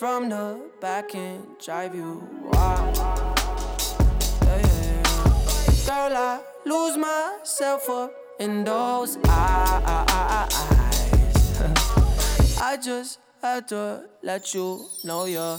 from the back and drive you wild. Yeah, yeah, yeah. Girl, I lose myself up in those eyes. I just had to let you know you're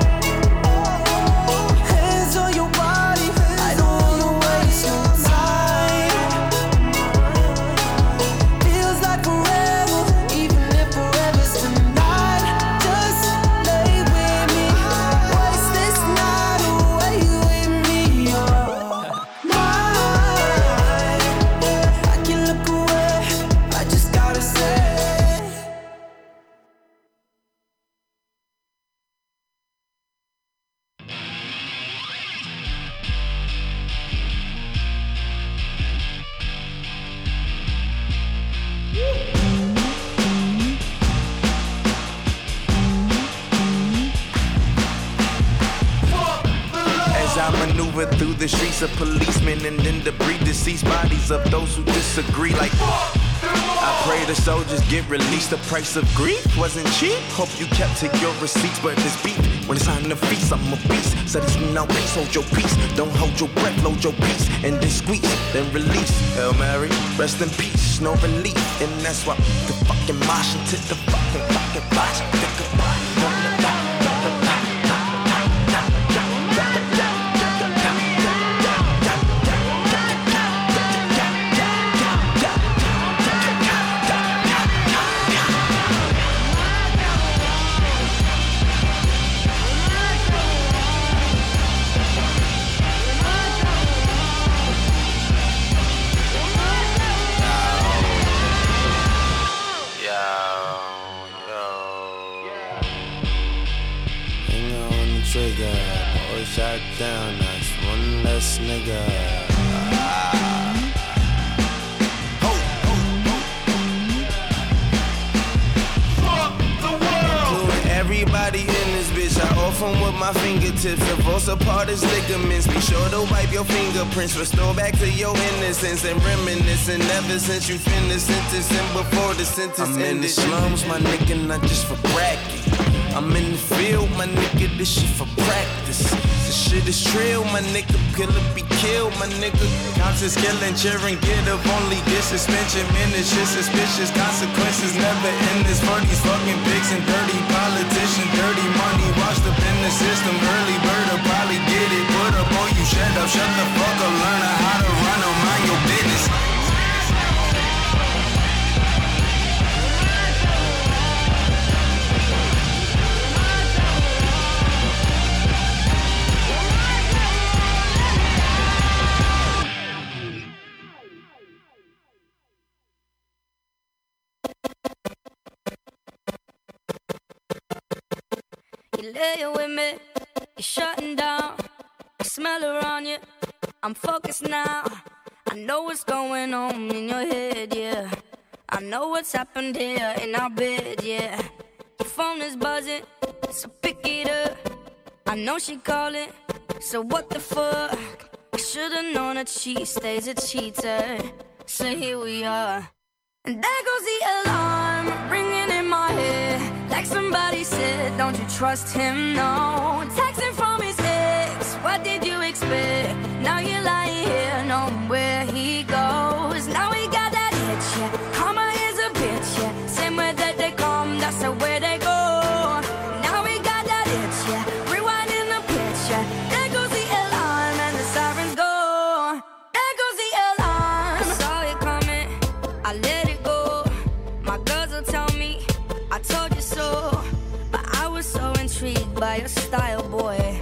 The price of grief wasn't cheap. Hope you kept to your receipts, but this beef when it's time to feast, I'm a beast. So this no race, hold your peace. Don't hold your breath, load your peace, and then squeeze, then release. Hail Mary, rest in peace, no relief, and that's why the fucking mosh into the fucking fucking box. Sentence I'm ended. in the slums, my nigga, not just for bragging. I'm in the field, my nigga, this shit for practice. This shit is real, my nigga, killer be killed, my nigga. Conscious killing, cheering, get up, only get suspension. Man, this shit suspicious, consequences never end this for these fucking pigs and dirty politicians. Dirty money washed up in the system. Early bird will probably get it. Put up on you, shut up, shut the fuck up, learn how to run on mind your business. You're shutting down. I smell around you, I'm focused now. I know what's going on in your head, yeah. I know what's happened here in our bed, yeah. Your phone is buzzing, so pick it up. I know she calling, so what the fuck? I should've known that she stays a cheater. So here we are. And there goes the alarm ringing in my head. Like somebody said, don't you trust him? No. Texting from his ex, what did you expect? Now you're lying here, knowing where he goes. Your style, boy.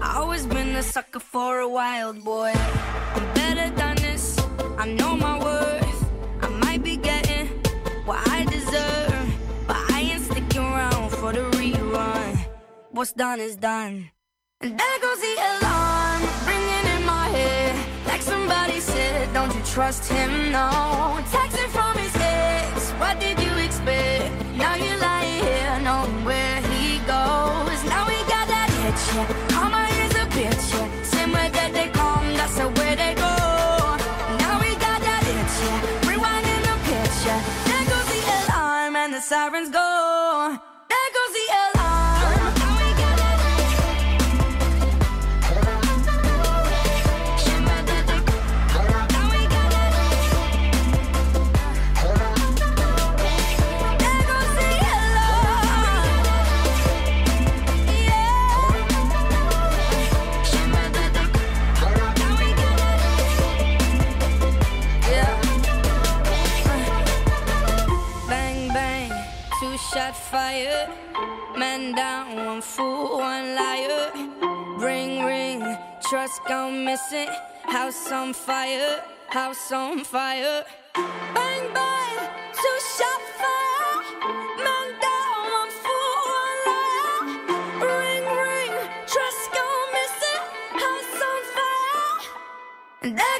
I always been a sucker for a wild boy. I'm better than this, I know my worth. I might be getting what I deserve, but I ain't sticking around for the rerun. What's done is done. And there goes the alarm, ringing in my head. Like somebody said, don't you trust him? No, texting from his ex. What did you? one fool, one liar. Ring, ring, trust gone missing. House on fire, house on fire. Bang, bang, two shot fire. Man down, one fool, one liar. Ring, ring, trust gone missing. House on fire.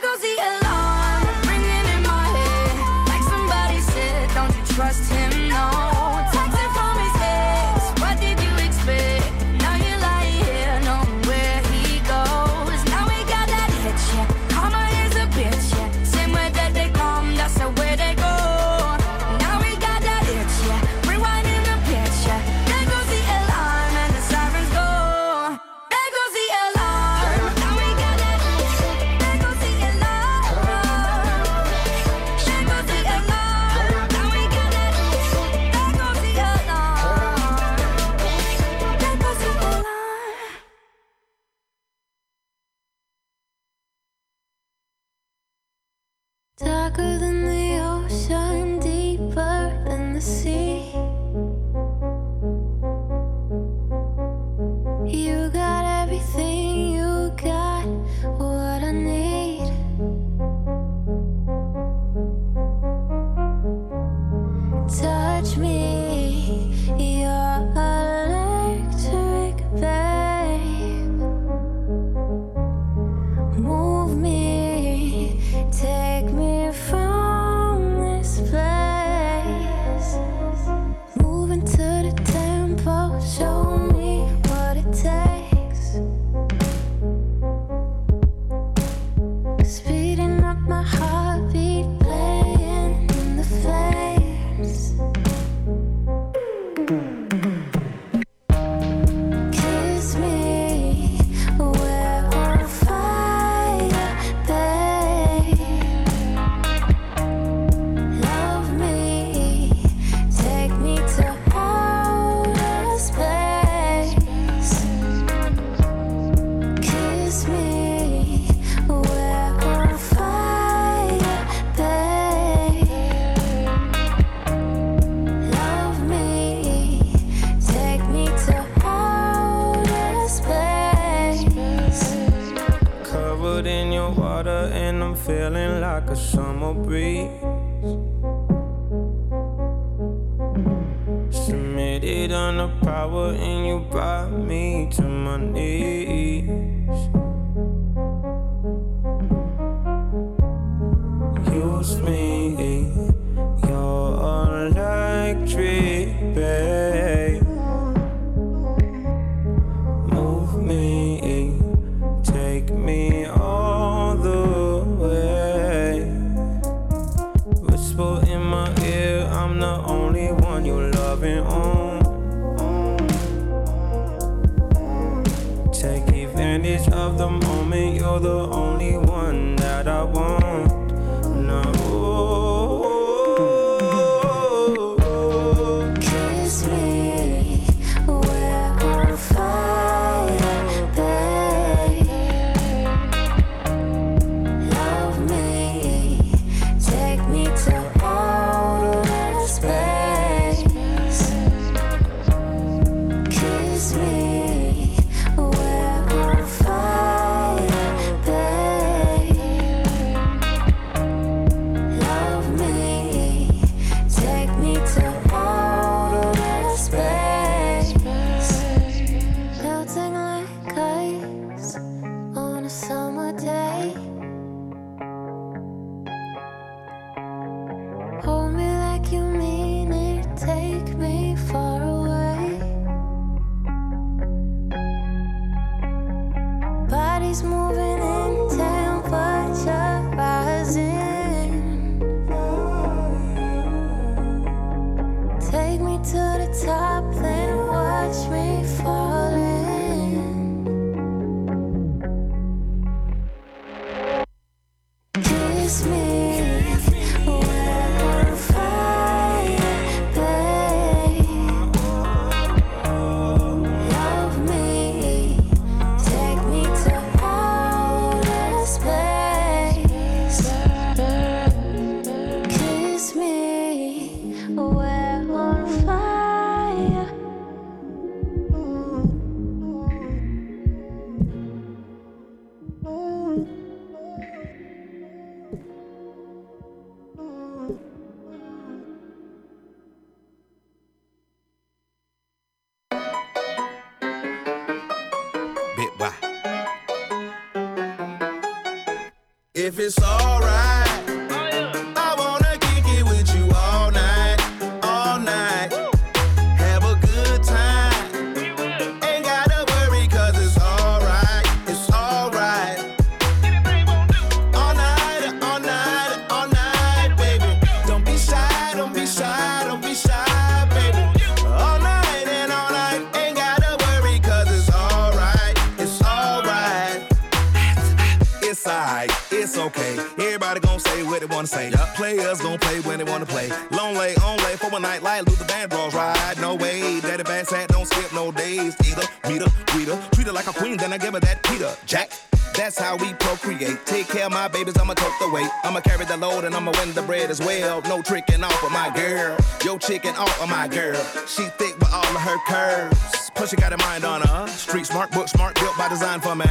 My girl. She thick with all of her curves. Plus she got a mind on her. Street smart, book smart, built by design for me.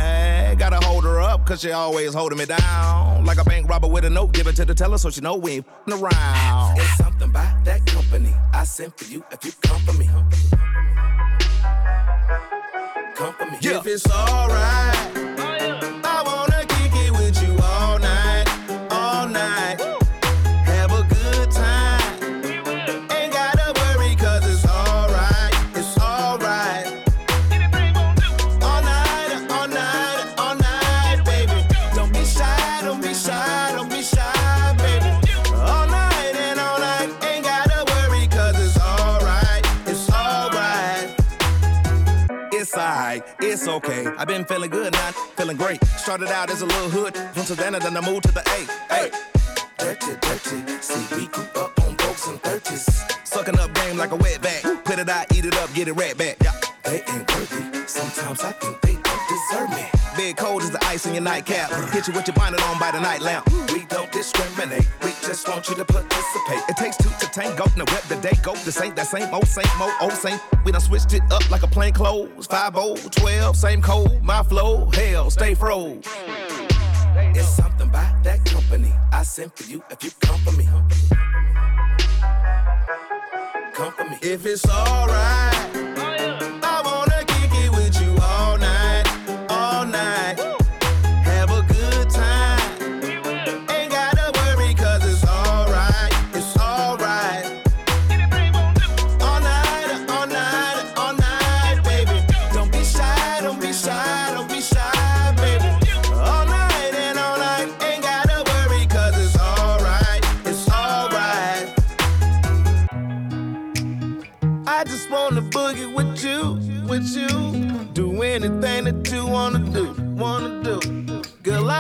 Gotta hold her up, cause she always holding me down. Like a bank robber with a note, give it to the teller so she know we ain't fing around. It's something about that company. I sent for you if you come for me. Come for me. If it's alright. I've been feeling good now, feeling great. Started out as a little hood from Savannah, then I moved to the A. Hey, dirty, dirty. See, we grew up on folks and thirties. Sucking up game like a wet bag. Put it out, eat it up, get it right back. Yeah. They ain't worthy. Sometimes I think they Cold as the ice in your nightcap. Hit you with your bonnet on by the night lamp. We don't discriminate. We just want you to participate. It takes two to tango. Now whip the day go. This ain't that same old, same old, old same. We done switched it up like a plain clothes. 5 12, same code. My flow, hell, stay froze. It's something about that company. I sent for you if you come for me. Come for me. If it's alright.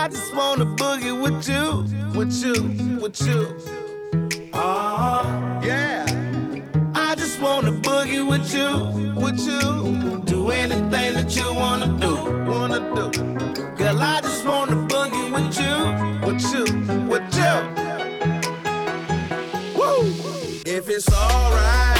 Just wanna boogie with you, with you, with you. Ah, yeah. I just wanna boogie with you, with you. Do anything that you wanna do, wanna do. Girl, I just wanna boogie with you, with you, with you. Woo! If it's alright.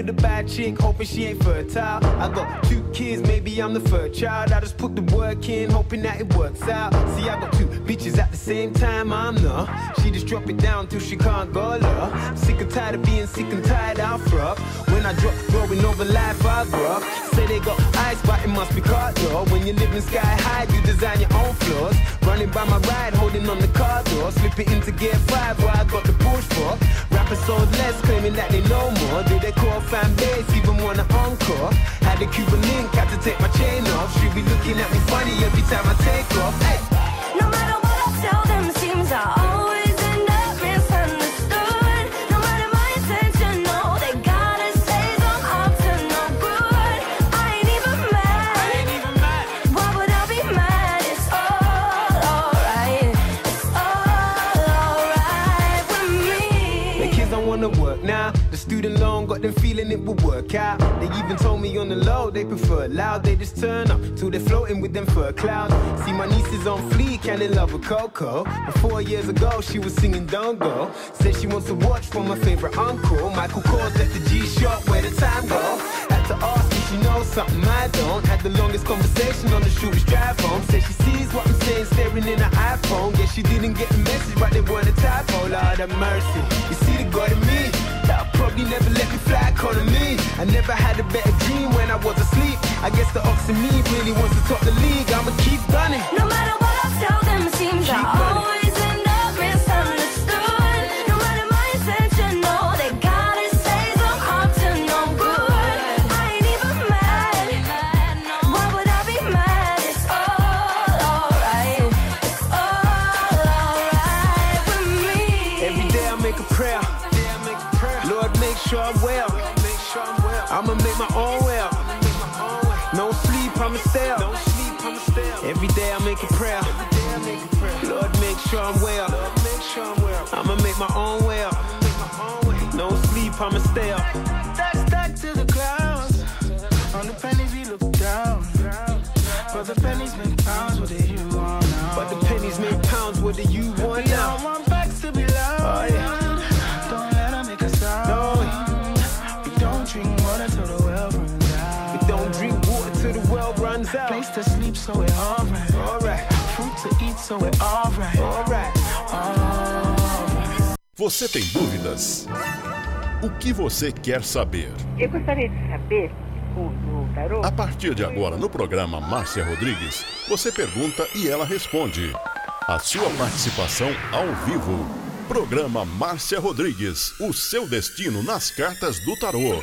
With a bad chick, hoping she ain't fertile. I got two kids, maybe I'm the third child. I just put the work in, hoping that it works out. See, I got two bitches at the same time, I'm the. She just drop it down till she can't go low. Sick and tired of being sick and tired, I'll. When I drop, growing over life, I grow. Say they got eyes, but it must be caught though. When you live in sky high, you design your own floors. Running by my ride, holding on the car door. Slip it into gear five, where I got the push for. Sold less, claiming that they know more. Do they call fan base, even want an encore? Had a Cuban link, had to take my chain off. She be looking at me funny every time I take off. Hey. Got them feeling it will work out. They even told me on the low they prefer loud. They just turn up till they're floating with them fur clouds. See, my niece is on fleek and in love with Coco. But four years ago, she was singing Don't Go. Said she wants to watch from my favorite uncle. Michael Kors left the G shop where the time go. Had to ask if she knows something I don't. Had the longest conversation on the shortest drive home. Said she sees what I'm saying, staring in her iPhone. Guess she didn't get the message, but they weren't a typo. Lord have mercy. You see the God in me. Probably never let me fly, calling me. I never had a better dream when I was asleep. I guess the ox in me really wants to top the league. I'ma keep gunning. No matter what I tell them, it seems I running. always my own well. No sleep, I'ma stay up. Every day I make a prayer. Lord, make sure I'm well. I'ma make my own well. No sleep, I'ma stay up. Stack to the clouds. On the pennies we look down. But the pennies make pounds. What do you want now? But the pennies make pounds, what do you want now? don't want backs to be loud. Oh, yeah. Out. Place to sleep, so we're alright. Alright, Fruit to eat, so we're alright. alright. Alright. Você tem dúvidas? O que você quer saber? Eu gostaria de saber, o, o tarô, A partir de agora, no programa Márcia Rodrigues, você pergunta e ela responde. A sua participação ao vivo. Programa Márcia Rodrigues, o seu destino nas cartas do tarô.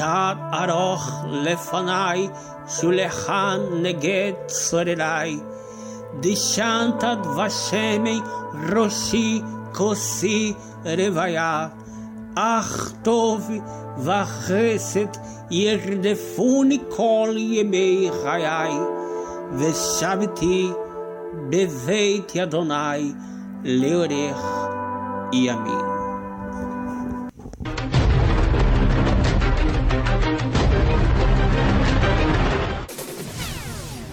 תת ארוך לפניי, שולחן נגד צורריי. דשנת דבשמי ראשי כוסי רוויה. אך טוב וחסד ירדפוני כל ימי חיי, ושבתי בבית אדוני לעורך ימים.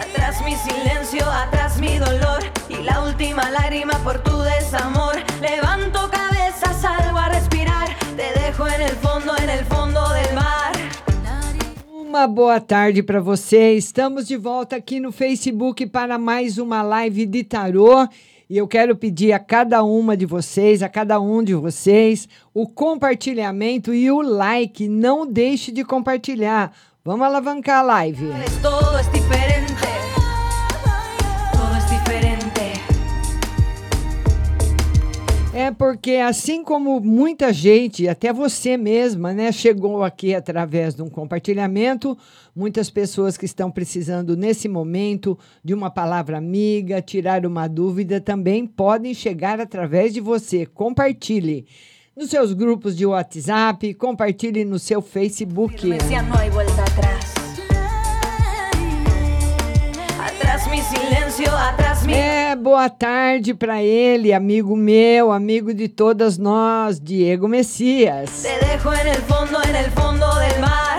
Atrás mi silencio, atrás mi dolor. Y la última lágrima por tu desamor. Levanto cabeza, salgo a respirar. Te dejo en el fondo, en el fondo del mar. Uma boa tarde para você. Estamos de volta aqui no Facebook para mais uma live de tarô. E eu quero pedir a cada uma de vocês, a cada um de vocês, o compartilhamento e o like. Não deixe de compartilhar. Vamos alavancar a live. Todo Porque assim como muita gente, até você mesma, né, chegou aqui através de um compartilhamento, muitas pessoas que estão precisando nesse momento de uma palavra amiga, tirar uma dúvida, também podem chegar através de você. Compartilhe nos seus grupos de WhatsApp, compartilhe no seu Facebook. Atrás. Atrás mi. É, boa tarde para ele, amigo meu, amigo de todas nós, Diego Messias. Te dejo en el fondo, en el fondo del mar.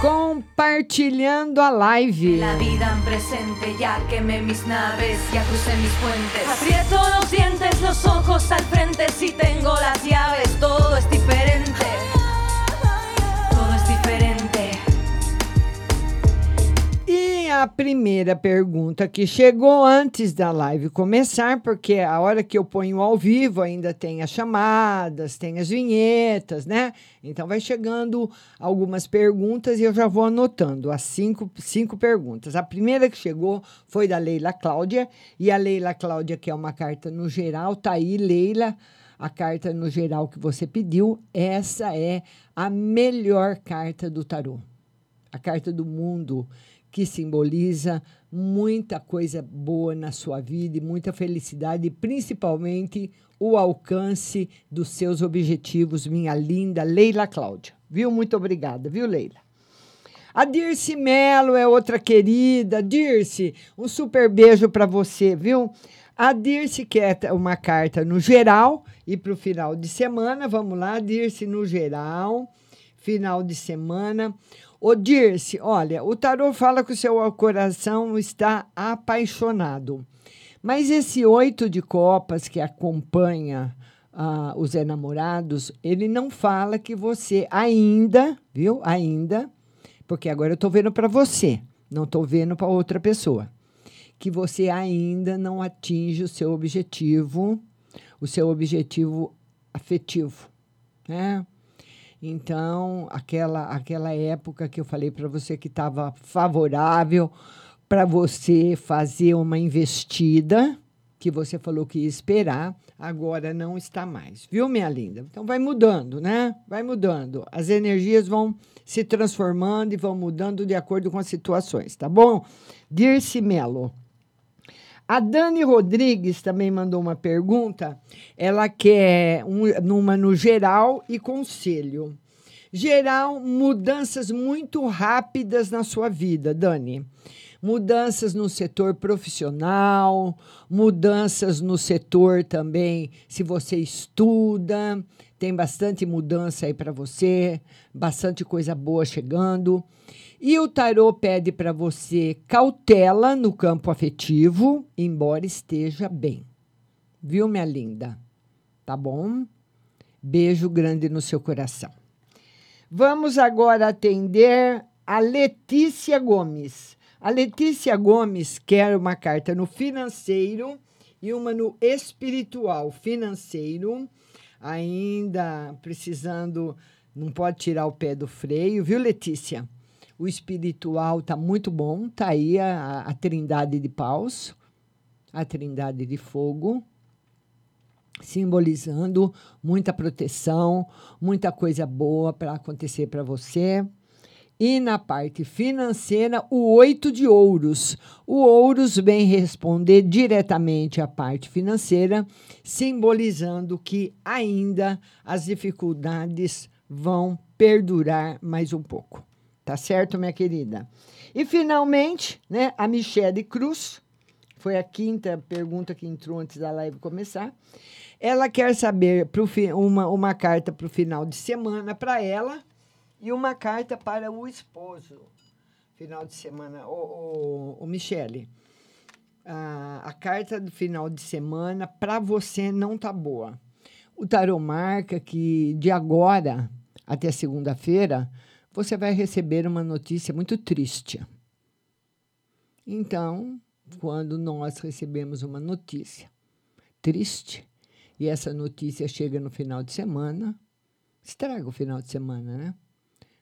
Compartilhando a live. La vida en presente, ya quemé mis naves, ya crucé mis puentes. Aprieto los dientes, los ojos al frente, si tengo las llaves, todo es diferente. A primeira pergunta que chegou antes da live começar, porque a hora que eu ponho ao vivo ainda tem as chamadas, tem as vinhetas, né? Então vai chegando algumas perguntas e eu já vou anotando as cinco, cinco perguntas. A primeira que chegou foi da Leila Cláudia, e a Leila Cláudia, que é uma carta no geral, tá aí, Leila. A carta no geral que você pediu, essa é a melhor carta do tarô. A carta do mundo que simboliza muita coisa boa na sua vida e muita felicidade, principalmente o alcance dos seus objetivos, minha linda Leila Cláudia. Viu? Muito obrigada, viu, Leila? A Dirce Melo é outra querida. Dirce, um super beijo para você, viu? A Dirce quer uma carta no geral e para o final de semana. Vamos lá, Dirce, no geral, final de semana. Ô Dirce, olha, o tarô fala que o seu coração está apaixonado. Mas esse oito de copas que acompanha ah, os enamorados, ele não fala que você ainda, viu? Ainda, porque agora eu estou vendo para você, não estou vendo para outra pessoa, que você ainda não atinge o seu objetivo, o seu objetivo afetivo, né? Então, aquela, aquela época que eu falei para você que estava favorável para você fazer uma investida, que você falou que ia esperar, agora não está mais. Viu, minha linda? Então vai mudando, né? Vai mudando. As energias vão se transformando e vão mudando de acordo com as situações, tá bom? Dirce Melo. A Dani Rodrigues também mandou uma pergunta. Ela quer um, no geral e conselho. Geral, mudanças muito rápidas na sua vida, Dani. Mudanças no setor profissional, mudanças no setor também, se você estuda, tem bastante mudança aí para você, bastante coisa boa chegando. E o tarô pede para você cautela no campo afetivo, embora esteja bem. Viu, minha linda? Tá bom? Beijo grande no seu coração. Vamos agora atender a Letícia Gomes. A Letícia Gomes quer uma carta no financeiro e uma no espiritual financeiro, ainda precisando Não pode tirar o pé do freio, viu, Letícia? O espiritual tá muito bom, tá aí a, a trindade de paus, a trindade de fogo, simbolizando muita proteção, muita coisa boa para acontecer para você. E na parte financeira, o oito de ouros. O ouros vem responder diretamente à parte financeira, simbolizando que ainda as dificuldades vão perdurar mais um pouco. Tá certo, minha querida? E finalmente, né, a Michelle Cruz, foi a quinta pergunta que entrou antes da live começar. Ela quer saber pro uma, uma carta para o final de semana para ela e uma carta para o esposo. Final de semana. O, o, o Michele, a, a carta do final de semana para você não tá boa. O tarô marca que de agora até segunda-feira você vai receber uma notícia muito triste. Então, quando nós recebemos uma notícia triste e essa notícia chega no final de semana, estraga o final de semana, né?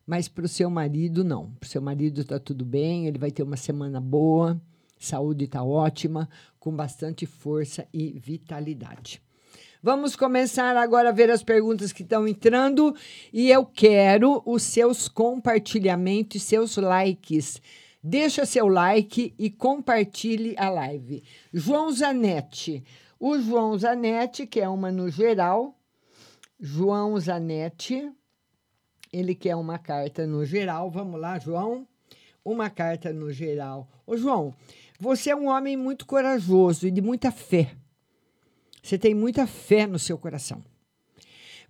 Mas para o seu marido, não. Para o seu marido está tudo bem, ele vai ter uma semana boa, saúde está ótima, com bastante força e vitalidade. Vamos começar agora a ver as perguntas que estão entrando e eu quero os seus compartilhamentos, seus likes. Deixa seu like e compartilhe a live. João Zanetti. O João Zanetti, que é uma no geral. João Zanetti. Ele quer uma carta no geral. Vamos lá, João. Uma carta no geral. Ô, João, você é um homem muito corajoso e de muita fé. Você tem muita fé no seu coração.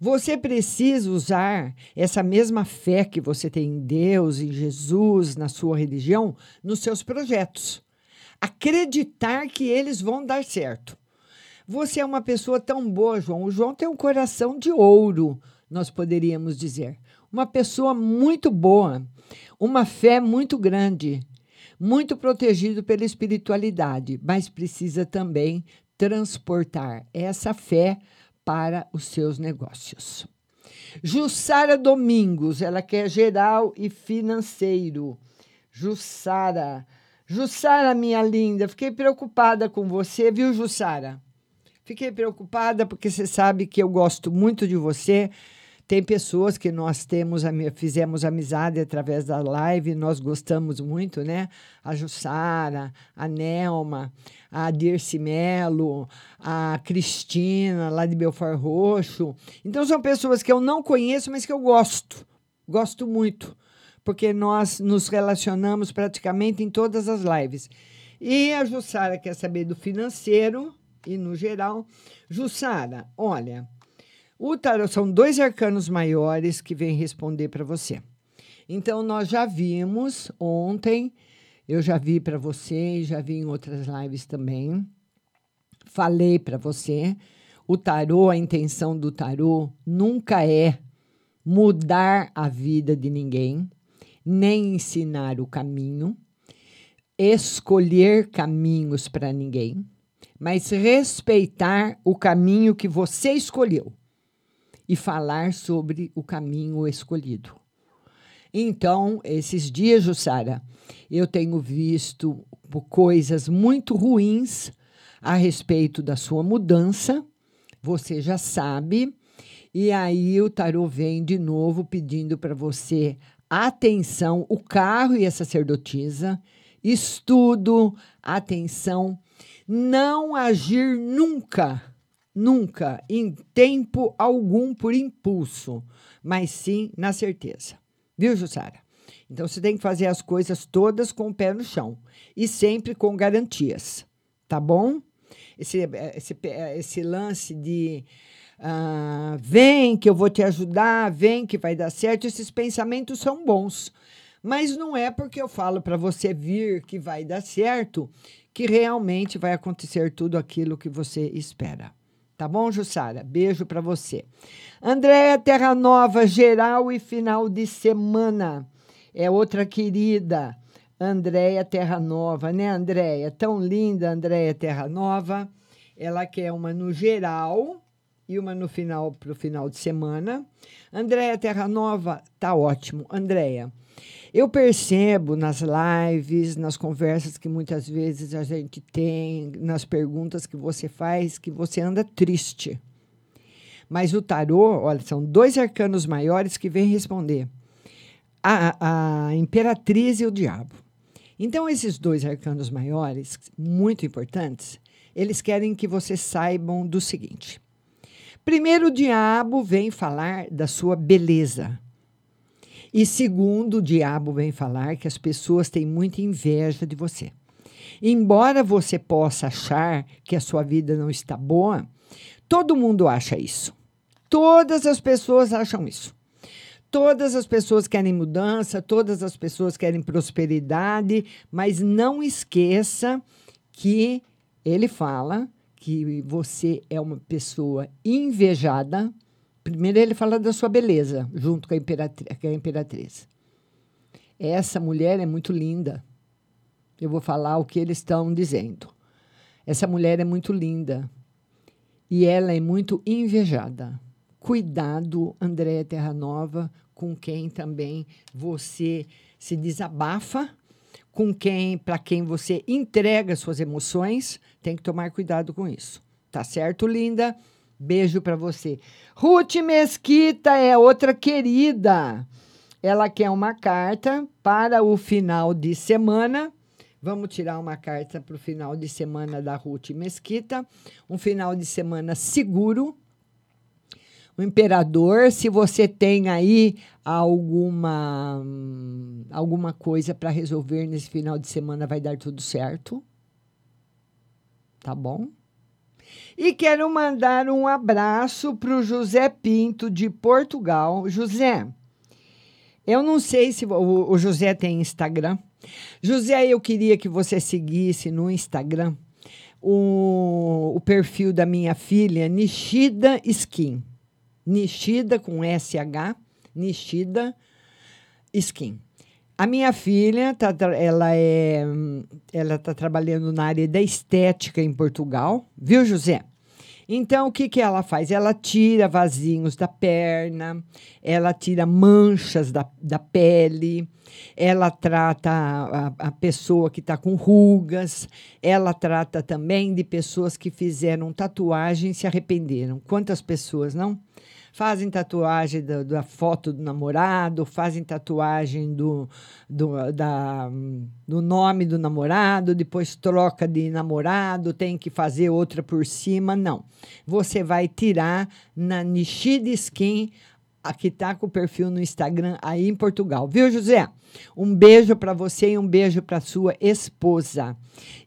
Você precisa usar essa mesma fé que você tem em Deus, em Jesus, na sua religião, nos seus projetos. Acreditar que eles vão dar certo. Você é uma pessoa tão boa, João. O João tem um coração de ouro, nós poderíamos dizer. Uma pessoa muito boa, uma fé muito grande, muito protegido pela espiritualidade, mas precisa também transportar essa fé para os seus negócios. Jussara Domingos, ela quer geral e financeiro. Jussara, Jussara, minha linda, fiquei preocupada com você, viu, Jussara? Fiquei preocupada porque você sabe que eu gosto muito de você tem pessoas que nós temos, fizemos amizade através da live, nós gostamos muito, né? A Jussara, a Nelma, a Dirce Melo, a Cristina, lá de Belfort Roxo. Então, são pessoas que eu não conheço, mas que eu gosto. Gosto muito, porque nós nos relacionamos praticamente em todas as lives. E a Jussara quer saber do financeiro e no geral. Jussara, olha o tarot são dois arcanos maiores que vêm responder para você. Então, nós já vimos ontem, eu já vi para você, já vi em outras lives também. Falei para você, o tarô, a intenção do tarô nunca é mudar a vida de ninguém, nem ensinar o caminho, escolher caminhos para ninguém, mas respeitar o caminho que você escolheu e falar sobre o caminho escolhido. Então, esses dias, Jussara, eu tenho visto coisas muito ruins a respeito da sua mudança. Você já sabe. E aí o tarô vem de novo pedindo para você atenção, o carro e a sacerdotisa, estudo, atenção, não agir nunca nunca em tempo algum por impulso, mas sim na certeza. Viu, Jussara? Então você tem que fazer as coisas todas com o pé no chão e sempre com garantias, tá bom? Esse, esse, esse lance de uh, vem que eu vou te ajudar, vem que vai dar certo, esses pensamentos são bons. Mas não é porque eu falo para você vir que vai dar certo que realmente vai acontecer tudo aquilo que você espera. Tá bom, Jussara? Beijo para você. Andréia Terra Nova, geral e final de semana. É outra querida. Andréia Terra Nova, né, Andréia? Tão linda, Andréia Terra Nova. Ela quer uma no geral e uma no final para o final de semana. Andréia Terra Nova, tá ótimo. Andréia, eu percebo nas lives, nas conversas que muitas vezes a gente tem, nas perguntas que você faz, que você anda triste. Mas o tarô, olha, são dois arcanos maiores que vêm responder: a, a imperatriz e o diabo. Então, esses dois arcanos maiores, muito importantes, eles querem que vocês saibam do seguinte. Primeiro, o diabo vem falar da sua beleza. E segundo, o diabo vem falar que as pessoas têm muita inveja de você. Embora você possa achar que a sua vida não está boa, todo mundo acha isso. Todas as pessoas acham isso. Todas as pessoas querem mudança, todas as pessoas querem prosperidade, mas não esqueça que ele fala que você é uma pessoa invejada. Primeiro, ele fala da sua beleza, junto com a, imperatri com a imperatriz. Essa mulher é muito linda. Eu vou falar o que eles estão dizendo. Essa mulher é muito linda e ela é muito invejada. Cuidado, Andréa Terra Nova, com quem também você se desabafa com quem, para quem você entrega suas emoções, tem que tomar cuidado com isso. Tá certo, linda? Beijo para você. Ruth Mesquita é outra querida. Ela quer uma carta para o final de semana. Vamos tirar uma carta para o final de semana da Ruth Mesquita. Um final de semana seguro, o imperador, se você tem aí alguma alguma coisa para resolver nesse final de semana, vai dar tudo certo. Tá bom? E quero mandar um abraço para o José Pinto de Portugal. José, eu não sei se o, José tem Instagram. José, eu queria que você seguisse no Instagram o, o perfil da minha filha, Nishida Skin. Nishida com SH, Nishida Skin. A minha filha, tá, ela é, ela está trabalhando na área da estética em Portugal, viu, José? Então, o que, que ela faz? Ela tira vasinhos da perna, ela tira manchas da, da pele, ela trata a, a pessoa que está com rugas, ela trata também de pessoas que fizeram tatuagem e se arrependeram. Quantas pessoas, não? Fazem tatuagem da, da, foto do namorado, fazem tatuagem do, do, da, do nome do namorado, depois troca de namorado, tem que fazer outra por cima. Não. Você vai tirar na Nishida Skin, que está com o perfil no Instagram aí em Portugal. Viu, José? Um beijo para você e um beijo para sua esposa.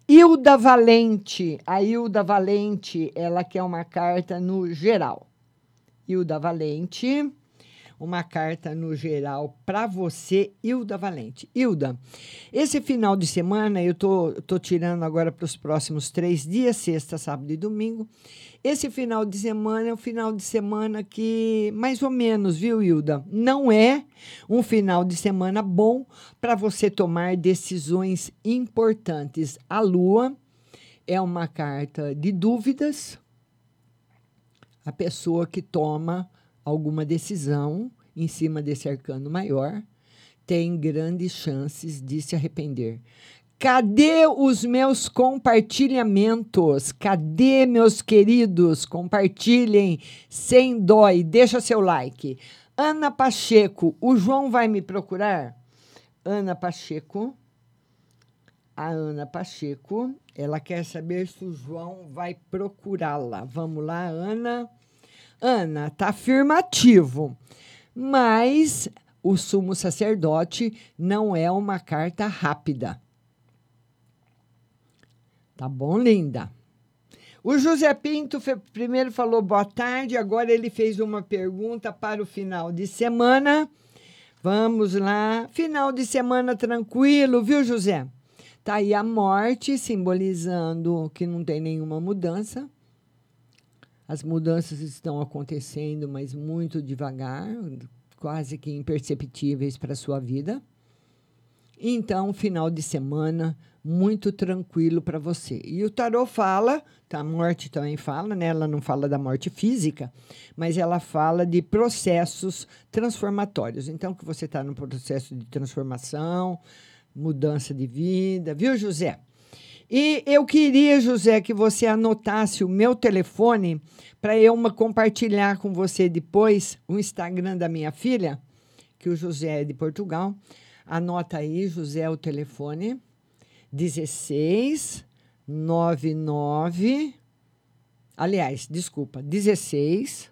Hilda Valente. A Hilda Valente, ela quer uma carta no geral. Hilda Valente. Uma carta no geral para você, Hilda Valente. Hilda, esse final de semana eu tô, tô tirando agora para os próximos três dias, sexta, sábado e domingo. Esse final de semana é um final de semana que, mais ou menos, viu, Hilda? Não é um final de semana bom para você tomar decisões importantes. A Lua é uma carta de dúvidas, a pessoa que toma alguma decisão em cima desse arcano maior tem grandes chances de se arrepender. Cadê os meus compartilhamentos? Cadê, meus queridos? Compartilhem sem dó e deixa seu like. Ana Pacheco, o João vai me procurar? Ana Pacheco. A Ana Pacheco ela quer saber se o João vai procurá-la. Vamos lá, Ana. Ana, tá afirmativo. Mas o sumo sacerdote não é uma carta rápida. Tá bom, linda? O José Pinto primeiro falou boa tarde, agora ele fez uma pergunta para o final de semana. Vamos lá. Final de semana tranquilo, viu, José? Tá aí a morte, simbolizando que não tem nenhuma mudança. As mudanças estão acontecendo, mas muito devagar, quase que imperceptíveis para a sua vida. Então, final de semana muito tranquilo para você. E o tarô fala, tá, a morte também fala, né? Ela não fala da morte física, mas ela fala de processos transformatórios. Então, que você está no processo de transformação, mudança de vida, viu, José? E eu queria, José, que você anotasse o meu telefone para eu uma, compartilhar com você depois o Instagram da minha filha, que o José é de Portugal. Anota aí, José, o telefone. 16 99 Aliás, desculpa, 16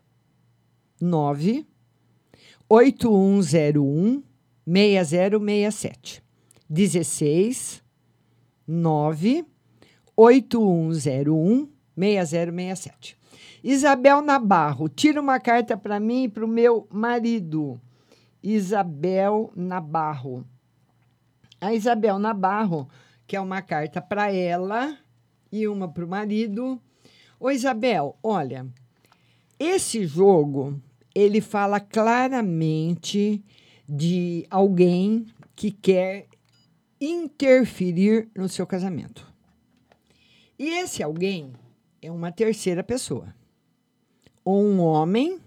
9 8101 6067. 16 9 8101 6067. Isabel Nabarro, tira uma carta para mim e para o meu marido. Isabel Nabarro. A Isabel Nabarro que é uma carta para ela e uma para o marido. Ô Isabel, olha, esse jogo ele fala claramente de alguém que quer interferir no seu casamento. E esse alguém é uma terceira pessoa. Ou um homem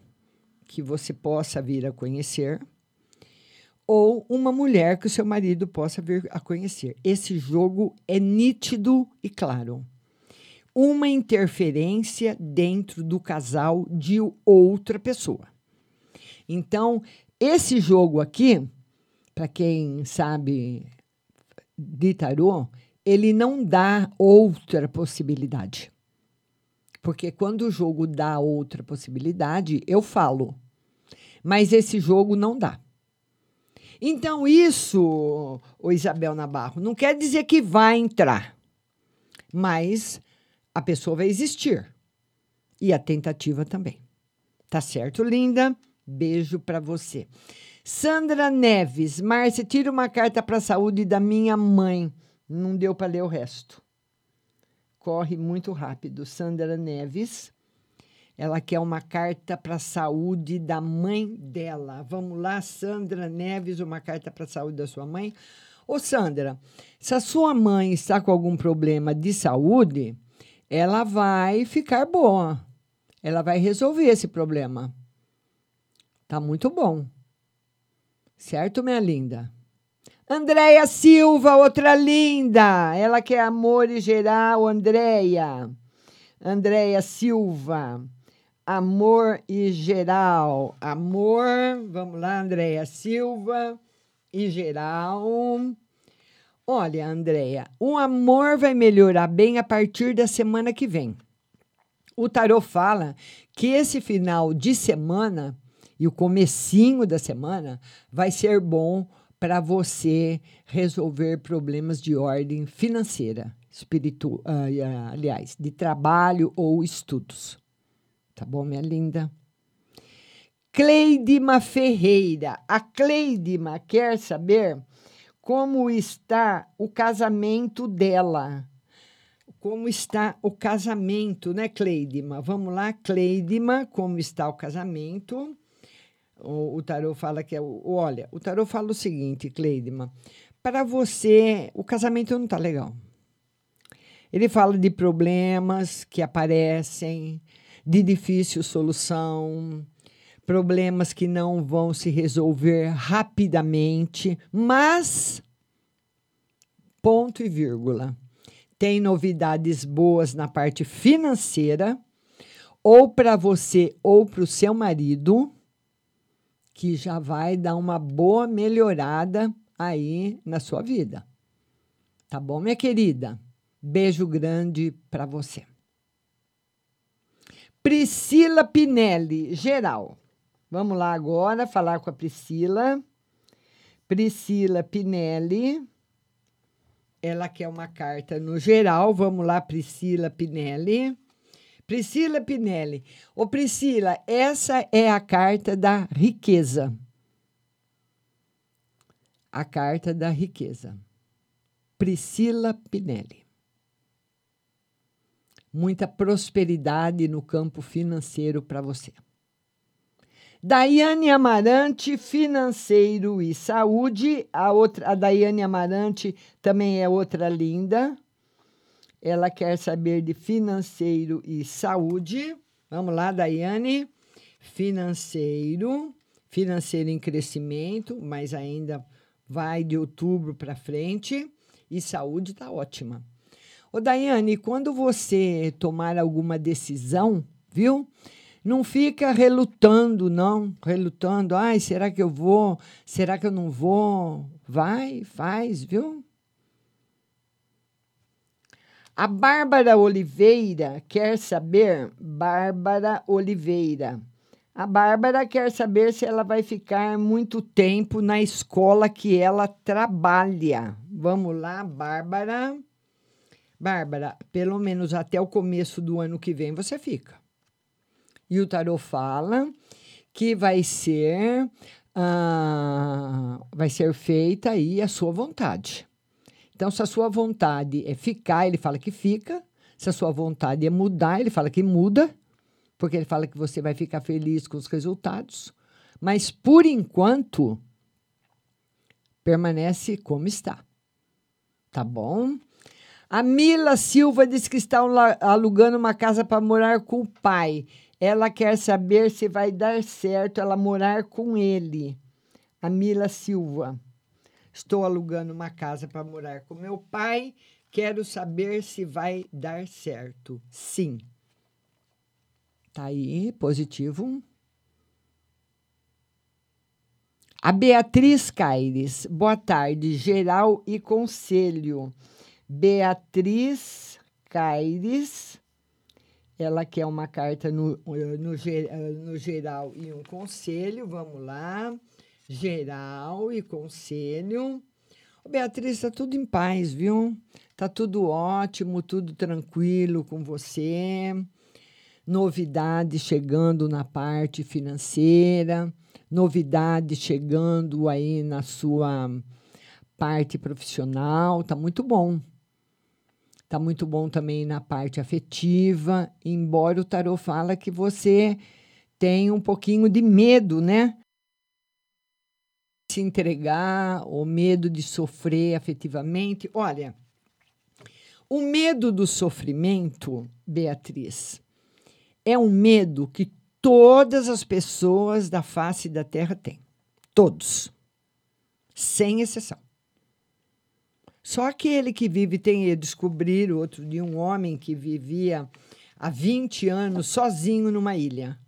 que você possa vir a conhecer, ou uma mulher que o seu marido possa vir a conhecer. Esse jogo é nítido e claro. Uma interferência dentro do casal de outra pessoa. Então, esse jogo aqui, para quem sabe de tarô, ele não dá outra possibilidade. Porque quando o jogo dá outra possibilidade, eu falo. Mas esse jogo não dá. Então, isso, o Isabel Nabarro, não quer dizer que vai entrar, mas a pessoa vai existir. E a tentativa também. Tá certo, linda? Beijo para você. Sandra Neves, Márcia, tira uma carta para a saúde da minha mãe. Não deu para ler o resto. Corre muito rápido. Sandra Neves. Ela quer uma carta para a saúde da mãe dela. Vamos lá, Sandra Neves, uma carta para a saúde da sua mãe. Ô, Sandra, se a sua mãe está com algum problema de saúde, ela vai ficar boa. Ela vai resolver esse problema. Tá muito bom. Certo, minha linda? Andréia Silva, outra linda. Ela quer amor e geral, Andréia. Andréia Silva. Amor e geral. Amor, vamos lá, Andréia Silva e geral. Olha, Andréia, o amor vai melhorar bem a partir da semana que vem. O tarô fala que esse final de semana e o comecinho da semana vai ser bom para você resolver problemas de ordem financeira, espiritual, uh, aliás, de trabalho ou estudos. Tá bom, minha linda? Cleidima Ferreira. A Cleidima quer saber como está o casamento dela. Como está o casamento, né, Cleidima? Vamos lá, Cleidima, como está o casamento? O, o tarô fala que é. Olha, o tarô fala o seguinte, Cleidima. Para você, o casamento não está legal. Ele fala de problemas que aparecem, de difícil solução, problemas que não vão se resolver rapidamente, mas ponto e vírgula. Tem novidades boas na parte financeira, ou para você ou para o seu marido, que já vai dar uma boa melhorada aí na sua vida. Tá bom, minha querida? Beijo grande para você. Priscila Pinelli, geral. Vamos lá agora falar com a Priscila. Priscila Pinelli. Ela quer uma carta no geral. Vamos lá, Priscila Pinelli. Priscila Pinelli. Ô, Priscila, essa é a carta da riqueza. A carta da riqueza. Priscila Pinelli muita prosperidade no campo financeiro para você. Daiane Amarante, financeiro e saúde. A outra, a Daiane Amarante também é outra linda. Ela quer saber de financeiro e saúde. Vamos lá, Daiane. Financeiro, financeiro em crescimento, mas ainda vai de outubro para frente. E saúde está ótima. Ô, Daiane, quando você tomar alguma decisão, viu? Não fica relutando, não. Relutando. Ai, será que eu vou? Será que eu não vou? Vai, faz, viu? A Bárbara Oliveira quer saber. Bárbara Oliveira. A Bárbara quer saber se ela vai ficar muito tempo na escola que ela trabalha. Vamos lá, Bárbara. Bárbara, pelo menos até o começo do ano que vem você fica. E o tarot fala que vai ser ah, vai ser feita aí a sua vontade. Então, se a sua vontade é ficar, ele fala que fica. Se a sua vontade é mudar, ele fala que muda, porque ele fala que você vai ficar feliz com os resultados. Mas, por enquanto, permanece como está. Tá bom? A Mila Silva diz que está alugando uma casa para morar com o pai. Ela quer saber se vai dar certo ela morar com ele. A Mila Silva. Estou alugando uma casa para morar com meu pai. Quero saber se vai dar certo. Sim. Tá aí, positivo. A Beatriz Caires. Boa tarde, geral e conselho. Beatriz Caires ela quer uma carta no, no, no geral e um conselho. Vamos lá. Geral e conselho. Beatriz, está tudo em paz, viu? Tá tudo ótimo, tudo tranquilo com você. Novidades chegando na parte financeira, novidades chegando aí na sua parte profissional, tá muito bom. Tá muito bom também na parte afetiva, embora o tarot fala que você tem um pouquinho de medo, né? Se entregar, ou medo de sofrer afetivamente. Olha, o medo do sofrimento, Beatriz, é um medo que todas as pessoas da face da Terra têm. Todos. Sem exceção. Só aquele que vive tem a descobrir outro de um homem que vivia há 20 anos sozinho numa ilha.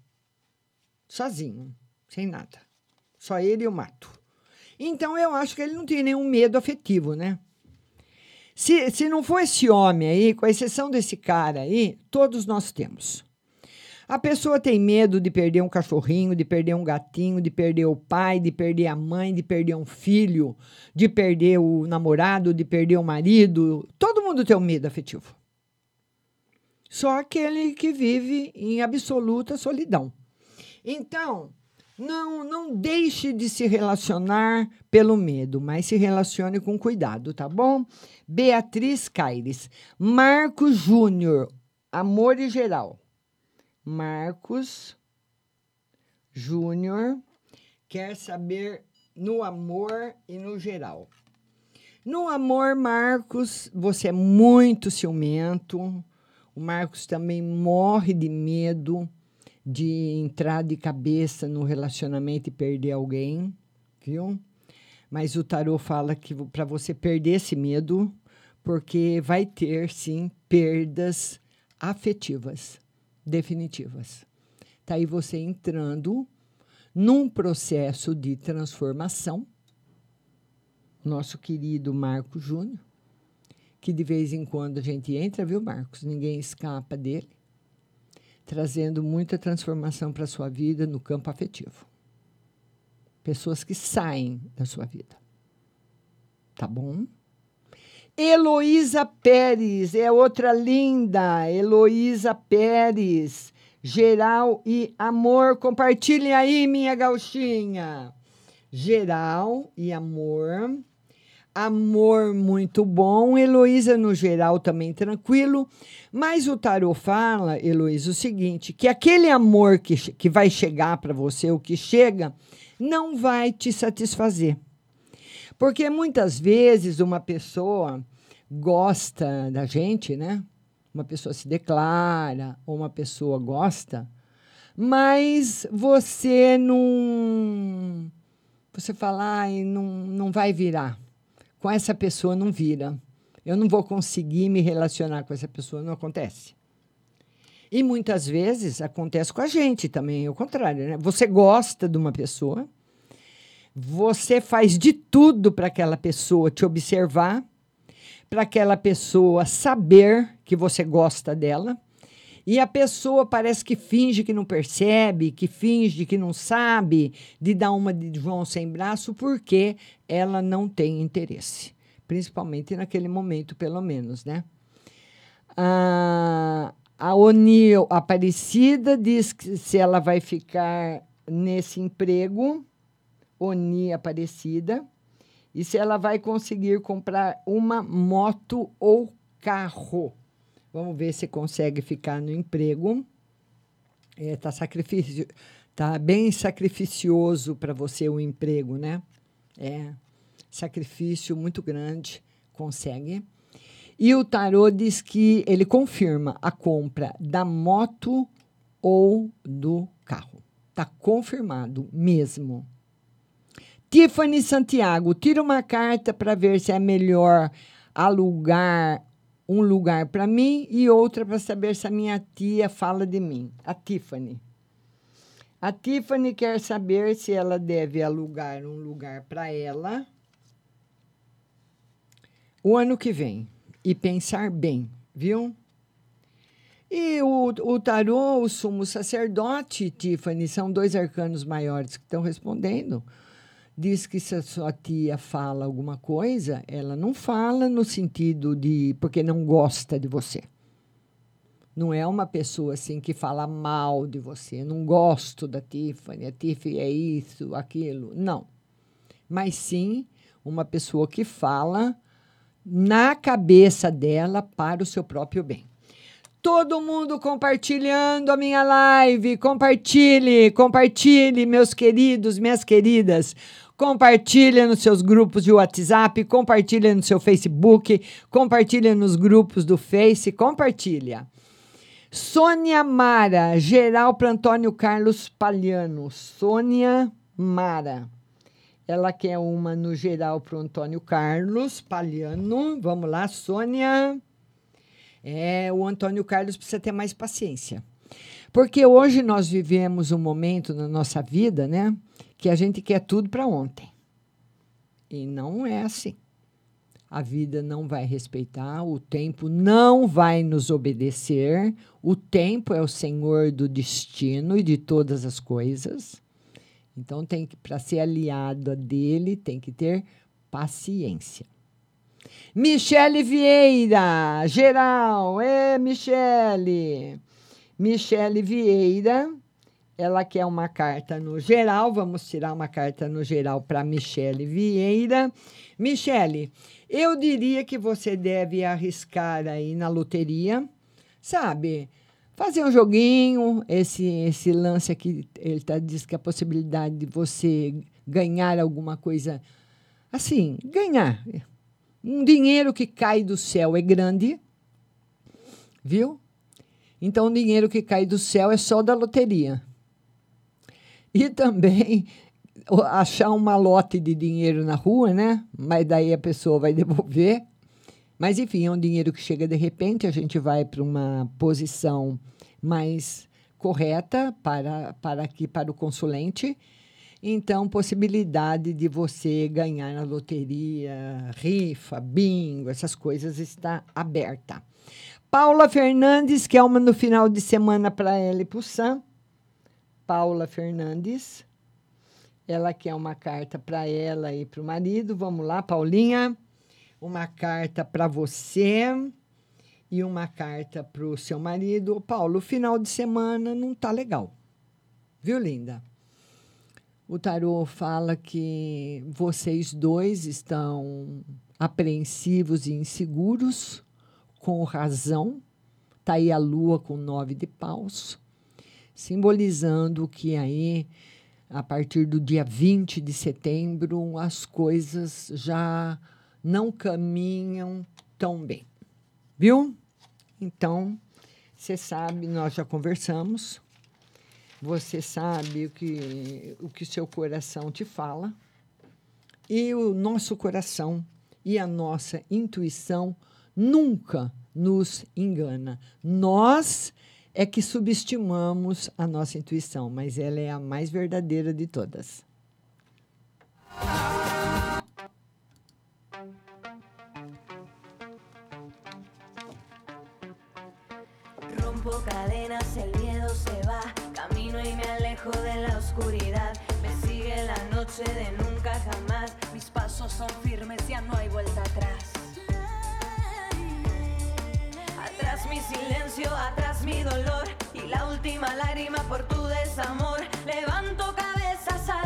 Sozinho, sem nada. Só ele e o mato. Então eu acho que ele não tem nenhum medo afetivo, né? Se, se não for esse homem aí, com exceção desse cara aí, todos nós temos. A pessoa tem medo de perder um cachorrinho, de perder um gatinho, de perder o pai, de perder a mãe, de perder um filho, de perder o namorado, de perder o marido. Todo mundo tem um medo afetivo. Só aquele que vive em absoluta solidão. Então, não, não deixe de se relacionar pelo medo, mas se relacione com cuidado, tá bom? Beatriz Caires. Marcos Júnior, Amor e Geral. Marcos Júnior quer saber no amor e no geral. No amor, Marcos, você é muito ciumento. O Marcos também morre de medo de entrar de cabeça no relacionamento e perder alguém, viu? Mas o tarô fala que para você perder esse medo, porque vai ter sim perdas afetivas definitivas. Está aí você entrando num processo de transformação. Nosso querido Marco Júnior, que de vez em quando a gente entra, viu, Marcos? Ninguém escapa dele, trazendo muita transformação para a sua vida no campo afetivo. Pessoas que saem da sua vida. Tá bom? Heloísa Pérez é outra linda. Heloísa Pérez. Geral e amor. Compartilhem aí, minha gauchinha. Geral e amor. Amor muito bom. Heloísa, no geral, também tranquilo. Mas o tarô fala, Heloísa, o seguinte: que aquele amor que, que vai chegar para você, o que chega, não vai te satisfazer. Porque muitas vezes uma pessoa gosta da gente, né? Uma pessoa se declara, ou uma pessoa gosta, mas você não. Você fala, ai, não, não vai virar. Com essa pessoa não vira. Eu não vou conseguir me relacionar com essa pessoa, não acontece. E muitas vezes acontece com a gente também, é o contrário, né? Você gosta de uma pessoa, você faz de tudo para aquela pessoa te observar, para aquela pessoa saber que você gosta dela, e a pessoa parece que finge que não percebe, que finge que não sabe, de dar uma de João sem braço, porque ela não tem interesse. Principalmente naquele momento, pelo menos, né? Ah, a Onil Aparecida diz que se ela vai ficar nesse emprego, Oni Aparecida, e se ela vai conseguir comprar uma moto ou carro. Vamos ver se consegue ficar no emprego. É, tá sacrifício, tá bem sacrificioso para você o emprego, né? É sacrifício muito grande, consegue. E o tarô diz que ele confirma a compra da moto ou do carro. Tá confirmado mesmo. Tiffany Santiago, tira uma carta para ver se é melhor alugar um lugar para mim e outra para saber se a minha tia fala de mim. A Tiffany. A Tiffany quer saber se ela deve alugar um lugar para ela o ano que vem e pensar bem, viu? E o, o tarô, o sumo sacerdote, Tiffany, são dois arcanos maiores que estão respondendo. Diz que se a sua tia fala alguma coisa, ela não fala no sentido de porque não gosta de você. Não é uma pessoa assim que fala mal de você. Não gosto da Tiffany, a Tiffany é isso, aquilo. Não. Mas sim uma pessoa que fala na cabeça dela para o seu próprio bem. Todo mundo compartilhando a minha live. Compartilhe, compartilhe, meus queridos, minhas queridas. Compartilha nos seus grupos de WhatsApp, compartilha no seu Facebook, compartilha nos grupos do Face, compartilha. Sônia Mara, geral para Antônio Carlos Palhano. Sônia Mara. Ela quer uma no geral para o Antônio Carlos Palhano. Vamos lá, Sônia. É, o Antônio Carlos precisa ter mais paciência. Porque hoje nós vivemos um momento na nossa vida, né? Que a gente quer tudo para ontem. E não é assim. A vida não vai respeitar, o tempo não vai nos obedecer. O tempo é o senhor do destino e de todas as coisas. Então tem que para ser aliado dele, tem que ter paciência. Michele Vieira, geral, é Michele. Michele Vieira, ela quer uma carta no geral, vamos tirar uma carta no geral para Michele Vieira. Michele, eu diria que você deve arriscar aí na loteria, sabe? Fazer um joguinho, esse esse lance aqui, ele tá, diz que a possibilidade de você ganhar alguma coisa, assim, ganhar. Um dinheiro que cai do céu é grande, viu? Então, o dinheiro que cai do céu é só da loteria. E também achar uma lote de dinheiro na rua, né? Mas daí a pessoa vai devolver. Mas, enfim, é um dinheiro que chega de repente, a gente vai para uma posição mais correta para, para aqui, para o consulente. Então, possibilidade de você ganhar na loteria, rifa, bingo, essas coisas está aberta. Paula Fernandes, que é uma no final de semana para ela e para o Sam. Paula Fernandes. Ela quer uma carta para ela e para o marido. Vamos lá, Paulinha. Uma carta para você e uma carta para o seu marido. Paulo, o final de semana não tá legal. Viu, linda? O tarô fala que vocês dois estão apreensivos e inseguros, com razão. Está aí a lua com nove de paus, simbolizando que aí, a partir do dia 20 de setembro, as coisas já não caminham tão bem. Viu? Então, você sabe, nós já conversamos. Você sabe o que o que seu coração te fala. E o nosso coração e a nossa intuição nunca nos engana. Nós é que subestimamos a nossa intuição, mas ela é a mais verdadeira de todas. Rompo cadenas, el miedo se va. Camino y me alejo de la oscuridad. Me sigue la noche de nunca jamás. Mis pasos son firmes, ya no hay vuelta atrás. Mi silencio, atrás mi dolor. Y la última lágrima por tu desamor. Levanto cabeza, salgo a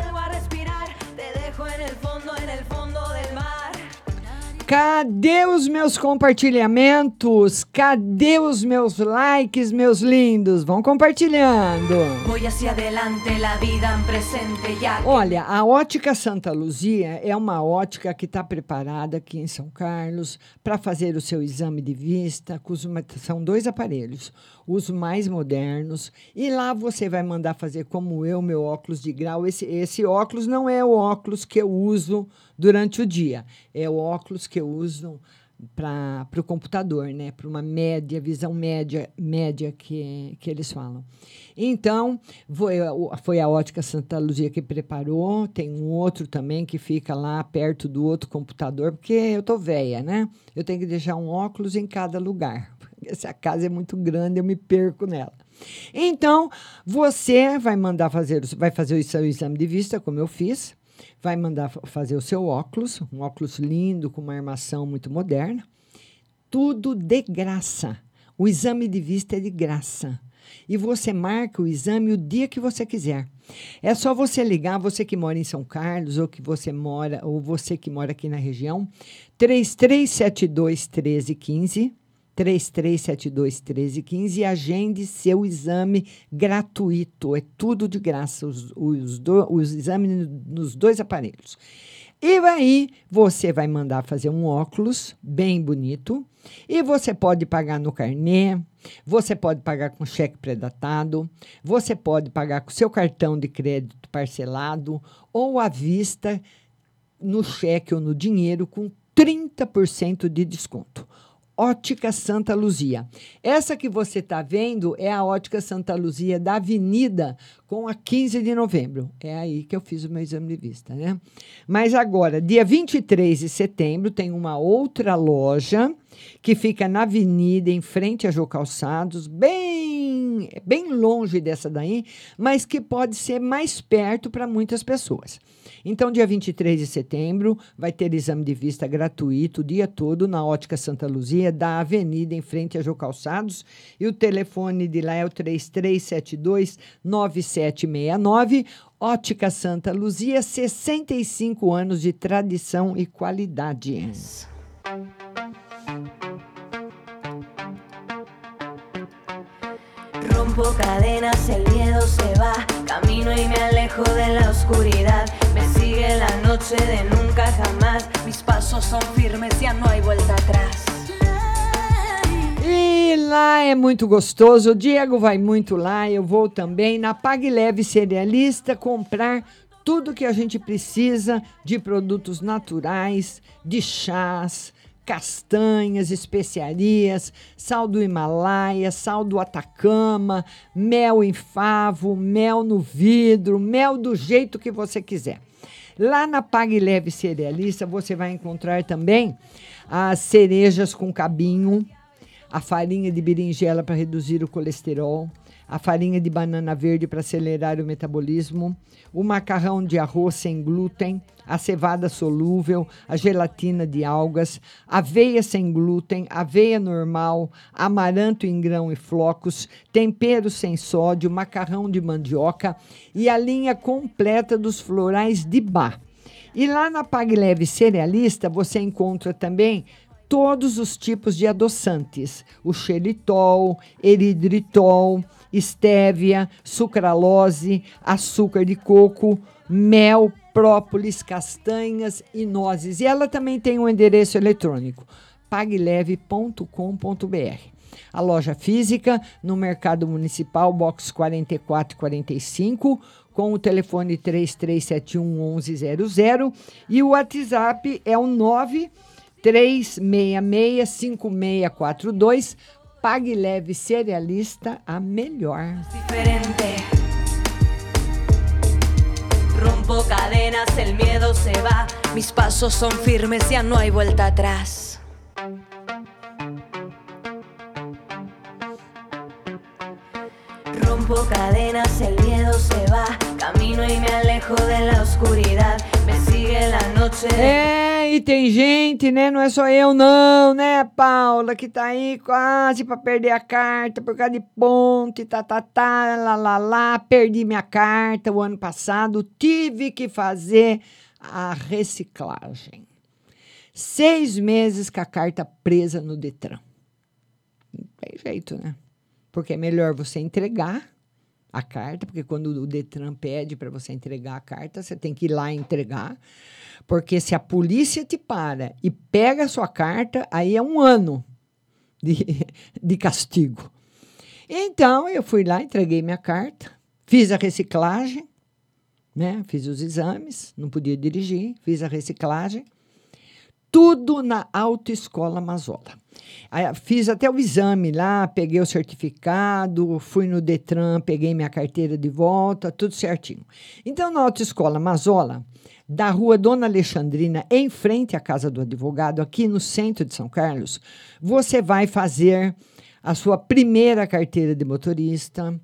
Cadê os meus compartilhamentos? Cadê os meus likes, meus lindos? Vão compartilhando. Olha, a Ótica Santa Luzia é uma ótica que está preparada aqui em São Carlos para fazer o seu exame de vista. são dois aparelhos, os mais modernos. E lá você vai mandar fazer, como eu, meu óculos de grau. Esse, esse óculos não é o óculos que eu uso durante o dia, é o óculos que eu uso para o computador, né? Para uma média, visão média, média que, que eles falam. Então, foi, foi a Ótica Santa Luzia que preparou, tem um outro também que fica lá perto do outro computador, porque eu tô velha, né? Eu tenho que deixar um óculos em cada lugar. Se a casa é muito grande, eu me perco nela. Então, você vai mandar fazer, vai fazer o seu exame de vista, como eu fiz, vai mandar fa- fazer o seu óculos, um óculos lindo, com uma armação muito moderna tudo de graça. O exame de vista é de graça. E você marca o exame o dia que você quiser. É só você ligar, você que mora em São Carlos ou que você mora ou você que mora aqui na região, 3372 1315. 3372 1315 e agende seu exame gratuito. É tudo de graça, os, os, do- os exames nos dois aparelhos. E aí você vai mandar fazer um óculos bem bonito e você pode pagar no carnê, você pode pagar com cheque predatado, você pode pagar com seu cartão de crédito parcelado ou à vista no cheque ou no dinheiro com 30% de desconto. Ótica Santa Luzia. Essa que você está vendo é a Ótica Santa Luzia da Avenida com a 15 de novembro. É aí que eu fiz o meu exame de vista, né? Mas agora, dia 23 de setembro, tem uma outra loja que fica na Avenida, em frente a Jô Calçados, bem, bem longe dessa daí, mas que pode ser mais perto para muitas pessoas. Então, dia 23 de setembro, vai ter exame de vista gratuito o dia todo na Ótica Santa Luzia, da Avenida, em frente a Jô Calçados. E o telefone de lá é o 3372-9769. Ótica Santa Luzia, 65 anos de tradição e qualidade. Rompo cadenas, el miedo se va. Camino y me alejo de la oscuridad. Me sigue la noche de nunca jamás. Mis pasos son firmes, ya no hay vuelta atrás. E lá é muito gostoso. O Diego vai muito lá, eu vou também na Pague Leve Cerealista comprar tudo que a gente precisa de produtos naturais, de chás, castanhas, especiarias, sal do Himalaia, sal do Atacama, mel em favo, mel no vidro, mel do jeito que você quiser. Lá na Pague Leve Cerealista você vai encontrar também as cerejas com cabinho, a farinha de berinjela para reduzir o colesterol, a farinha de banana verde para acelerar o metabolismo, o macarrão de arroz sem glúten, a cevada solúvel, a gelatina de algas, aveia sem glúten, aveia normal, amaranto em grão e flocos, tempero sem sódio, macarrão de mandioca e a linha completa dos florais de bar. E lá na Pag Leve Cerealista você encontra também todos os tipos de adoçantes: o xeritol, eridritol, estévia, sucralose, açúcar de coco, mel, própolis, castanhas e nozes. E ela também tem um endereço eletrônico: pagleve.com.br. A loja física no Mercado Municipal, box 4445, com o telefone 3371 1100 e o WhatsApp é o 9366 5642. Pague leve cerealista a melhor. diferente. Rompo cadenas, el miedo se va. Mis pasos son firmes, ya no hay vuelta atrás. Rompo cadenas, el miedo se va. Camino y me alejo de la oscuridad. É, e tem gente, né? Não é só eu, não, né, Paula, que tá aí quase pra perder a carta por causa de ponte, tá, tá, tá, lá, lá, lá. Perdi minha carta o ano passado, tive que fazer a reciclagem. Seis meses com a carta presa no Detran. Não tem jeito, né? Porque é melhor você entregar a carta, porque quando o Detran pede para você entregar a carta, você tem que ir lá entregar. Porque se a polícia te para e pega a sua carta, aí é um ano de, de castigo. Então, eu fui lá, entreguei minha carta, fiz a reciclagem, né? Fiz os exames, não podia dirigir, fiz a reciclagem. Tudo na Autoescola Mazola. Fiz até o exame lá, peguei o certificado, fui no Detran, peguei minha carteira de volta, tudo certinho. Então, na Autoescola Mazola, da rua Dona Alexandrina, em frente à Casa do Advogado, aqui no centro de São Carlos, você vai fazer a sua primeira carteira de motorista.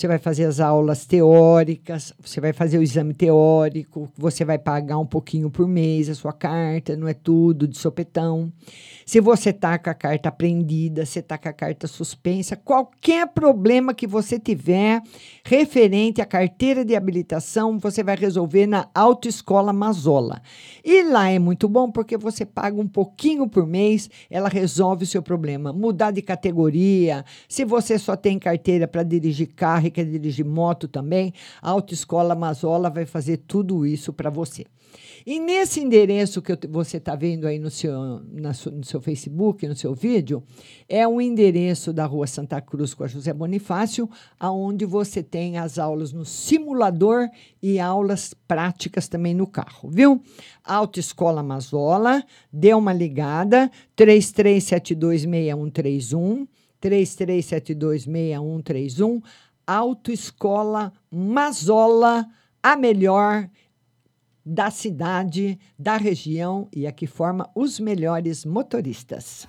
Você vai fazer as aulas teóricas, você vai fazer o exame teórico, você vai pagar um pouquinho por mês a sua carta, não é tudo de sopetão. Se você está com a carta apreendida, se está com a carta suspensa, qualquer problema que você tiver referente à carteira de habilitação, você vai resolver na Autoescola Mazola. E lá é muito bom porque você paga um pouquinho por mês, ela resolve o seu problema. Mudar de categoria, se você só tem carteira para dirigir carro e quer dirigir moto também, a Autoescola Mazola vai fazer tudo isso para você. E nesse endereço que você está vendo aí no seu, no seu Facebook, no seu vídeo, é o endereço da Rua Santa Cruz com a José Bonifácio, aonde você tem as aulas no simulador e aulas práticas também no carro, viu? Autoescola Mazola, dê uma ligada, 33726131, 33726131, Autoescola Mazola, a melhor da cidade, da região e a que forma os melhores motoristas.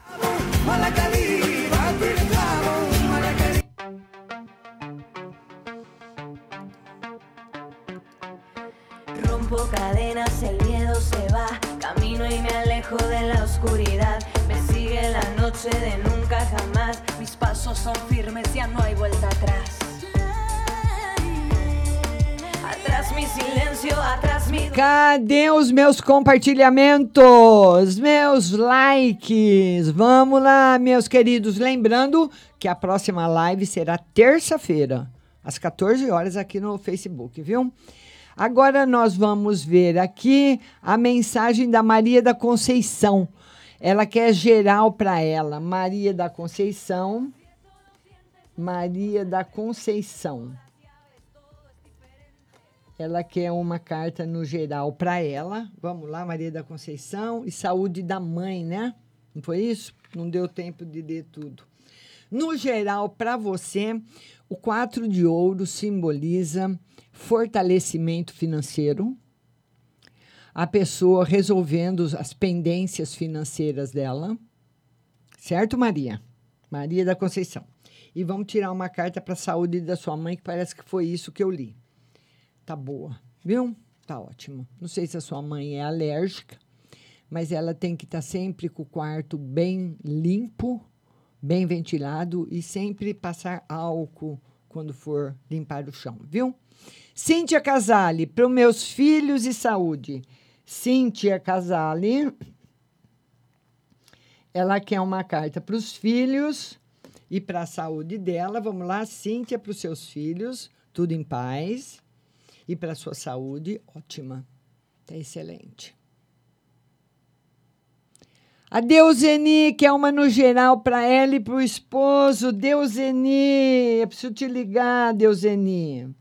Rompo cadenas, el miedo se va. Camino y me alejo de la oscuridad. Me sigue la noche de nunca jamás. Mis pasos son firmes, ya no hay vuelta atrás. Cadê os meus compartilhamentos? Meus likes? Vamos lá, meus queridos. Lembrando que a próxima live será terça-feira, às 14 horas, aqui no Facebook, viu? Agora nós vamos ver aqui a mensagem da Maria da Conceição. Ela quer geral para ela. Maria da Conceição. Maria da Conceição. Ela quer uma carta no geral para ela. Vamos lá, Maria da Conceição. E saúde da mãe, né? Não foi isso? Não deu tempo de ler tudo. No geral, para você, o quatro de ouro simboliza fortalecimento financeiro, a pessoa resolvendo as pendências financeiras dela. Certo, Maria? Maria da Conceição. E vamos tirar uma carta para a saúde da sua mãe, que parece que foi isso que eu li. Tá boa, viu? Tá ótimo. Não sei se a sua mãe é alérgica, mas ela tem que estar tá sempre com o quarto bem limpo, bem ventilado e sempre passar álcool quando for limpar o chão, viu? Cíntia Casale, para os meus filhos e saúde. Cíntia Casale, ela quer uma carta para os filhos e para a saúde dela. Vamos lá, Cíntia, para os seus filhos, tudo em paz. E para a sua saúde, ótima. Tá excelente. A Deuseni, que é uma no geral para ela e para o esposo. Deuseni, eu preciso te ligar, Deuseni.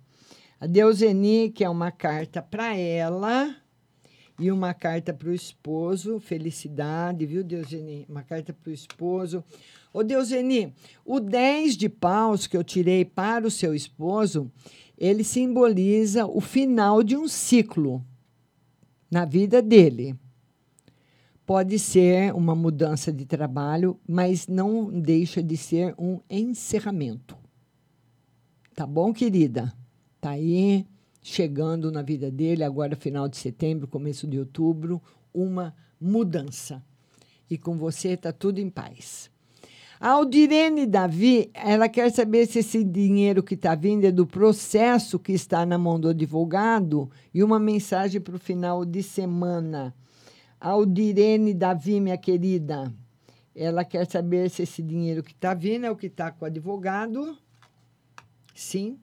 A Deuseni, que é uma carta para ela e uma carta para o esposo. Felicidade, viu, Deuseni? Uma carta para o esposo. Ô, Deuseni, o 10 de paus que eu tirei para o seu esposo, ele simboliza o final de um ciclo na vida dele. Pode ser uma mudança de trabalho, mas não deixa de ser um encerramento. Tá bom, querida? Tá aí chegando na vida dele agora final de setembro, começo de outubro, uma mudança. E com você tá tudo em paz. A Aldirene Davi, ela quer saber se esse dinheiro que está vindo é do processo que está na mão do advogado e uma mensagem para o final de semana. Aldirene Davi, minha querida, ela quer saber se esse dinheiro que está vindo é o que está com o advogado. Sim.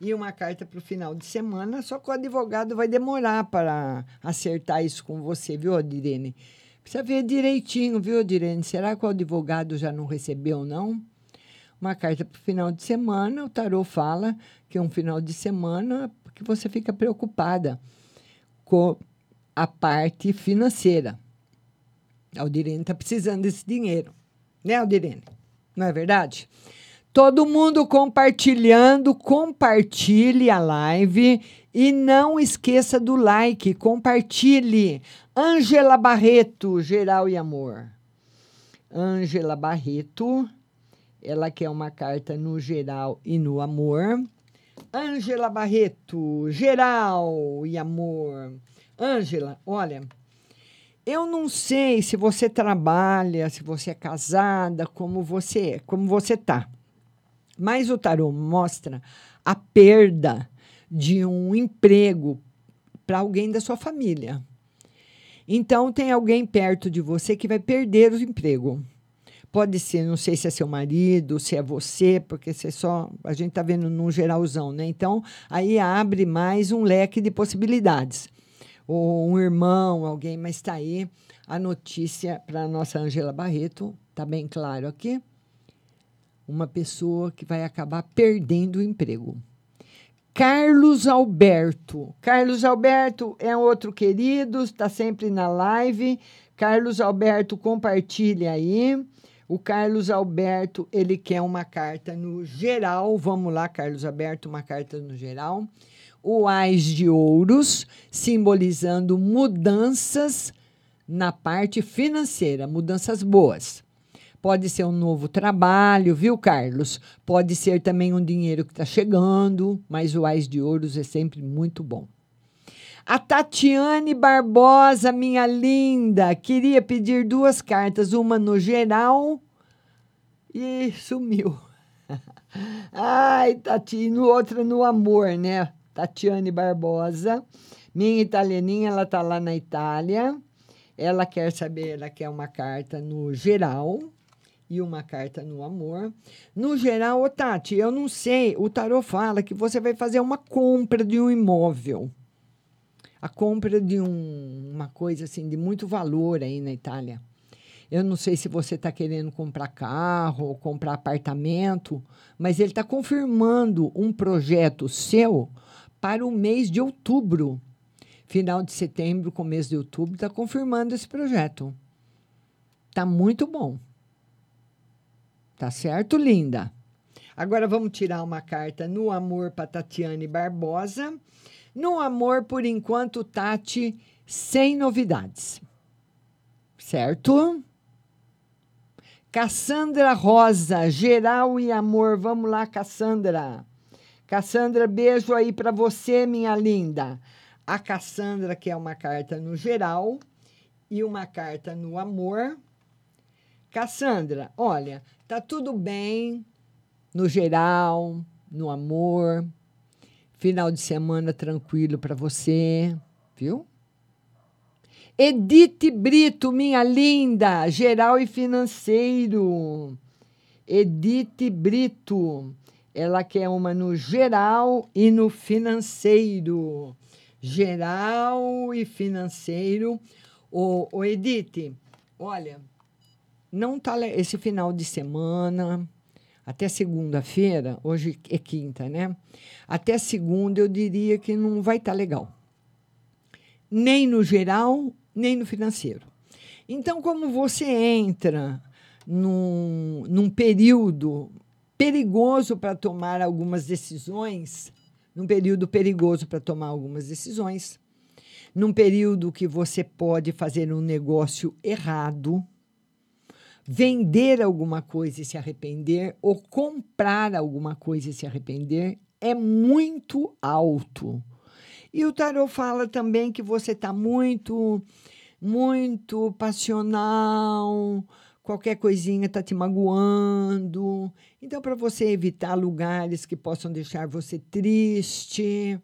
E uma carta para o final de semana, só que o advogado vai demorar para acertar isso com você, viu, Aldirene? Precisa ver direitinho, viu, Aldirene? Será que o advogado já não recebeu, não? Uma carta para o final de semana, o tarô fala que é um final de semana que você fica preocupada com a parte financeira. A Aldirene está precisando desse dinheiro. Né, Aldirene? Não é verdade? Todo mundo compartilhando, compartilhe a live e não esqueça do like, compartilhe. Ângela Barreto, geral e amor. Ângela Barreto, ela quer uma carta no geral e no amor. Ângela Barreto, geral e amor. Ângela, olha, eu não sei se você trabalha, se você é casada, como você é, como você tá. Mas o tarô mostra a perda de um emprego para alguém da sua família. Então tem alguém perto de você que vai perder o emprego. Pode ser, não sei se é seu marido, se é você, porque você só a gente está vendo num geralzão, né? Então aí abre mais um leque de possibilidades ou um irmão, alguém, mas está aí a notícia para a nossa Angela Barreto, está bem claro aqui. Uma pessoa que vai acabar perdendo o emprego. Carlos Alberto. Carlos Alberto é outro querido, está sempre na live. Carlos Alberto, compartilha aí. O Carlos Alberto, ele quer uma carta no geral. Vamos lá, Carlos Alberto, uma carta no geral o Ás de Ouros, simbolizando mudanças na parte financeira, mudanças boas. Pode ser um novo trabalho, viu, Carlos? Pode ser também um dinheiro que está chegando, mas o Ás de Ouros é sempre muito bom. A Tatiane Barbosa, minha linda, queria pedir duas cartas, uma no geral e sumiu. Ai, Tati, no outra no amor, né? Tatiane Barbosa. Minha italianinha, ela está lá na Itália. Ela quer saber, ela quer uma carta no geral e uma carta no amor. No geral, ô Tati, eu não sei, o tarot fala que você vai fazer uma compra de um imóvel. A compra de um, uma coisa assim de muito valor aí na Itália. Eu não sei se você está querendo comprar carro ou comprar apartamento, mas ele está confirmando um projeto seu para o mês de outubro. Final de setembro, começo de outubro, está confirmando esse projeto. Tá muito bom. Tá certo, linda? Agora vamos tirar uma carta no amor para Tatiane Barbosa. No amor, por enquanto, Tati, sem novidades. Certo? Cassandra Rosa, geral e amor. Vamos lá, Cassandra. Cassandra, beijo aí para você, minha linda. A Cassandra, que é uma carta no geral e uma carta no amor. Cassandra, olha, tá tudo bem no geral, no amor. Final de semana tranquilo para você, viu? Edith Brito, minha linda, geral e financeiro. Edith Brito, ela quer uma no geral e no financeiro. Geral e financeiro. O, o Edith, olha, não tá esse final de semana, até segunda-feira, hoje é quinta, né? Até segunda eu diria que não vai estar legal. Nem no geral, nem no financeiro. Então, como você entra num, num período perigoso para tomar algumas decisões, num período perigoso para tomar algumas decisões, num período que você pode fazer um negócio errado, vender alguma coisa e se arrepender, ou comprar alguma coisa e se arrepender, é muito alto. E o tarot fala também que você está muito, muito passional, qualquer coisinha está te magoando. Então, para você evitar lugares que possam deixar você triste,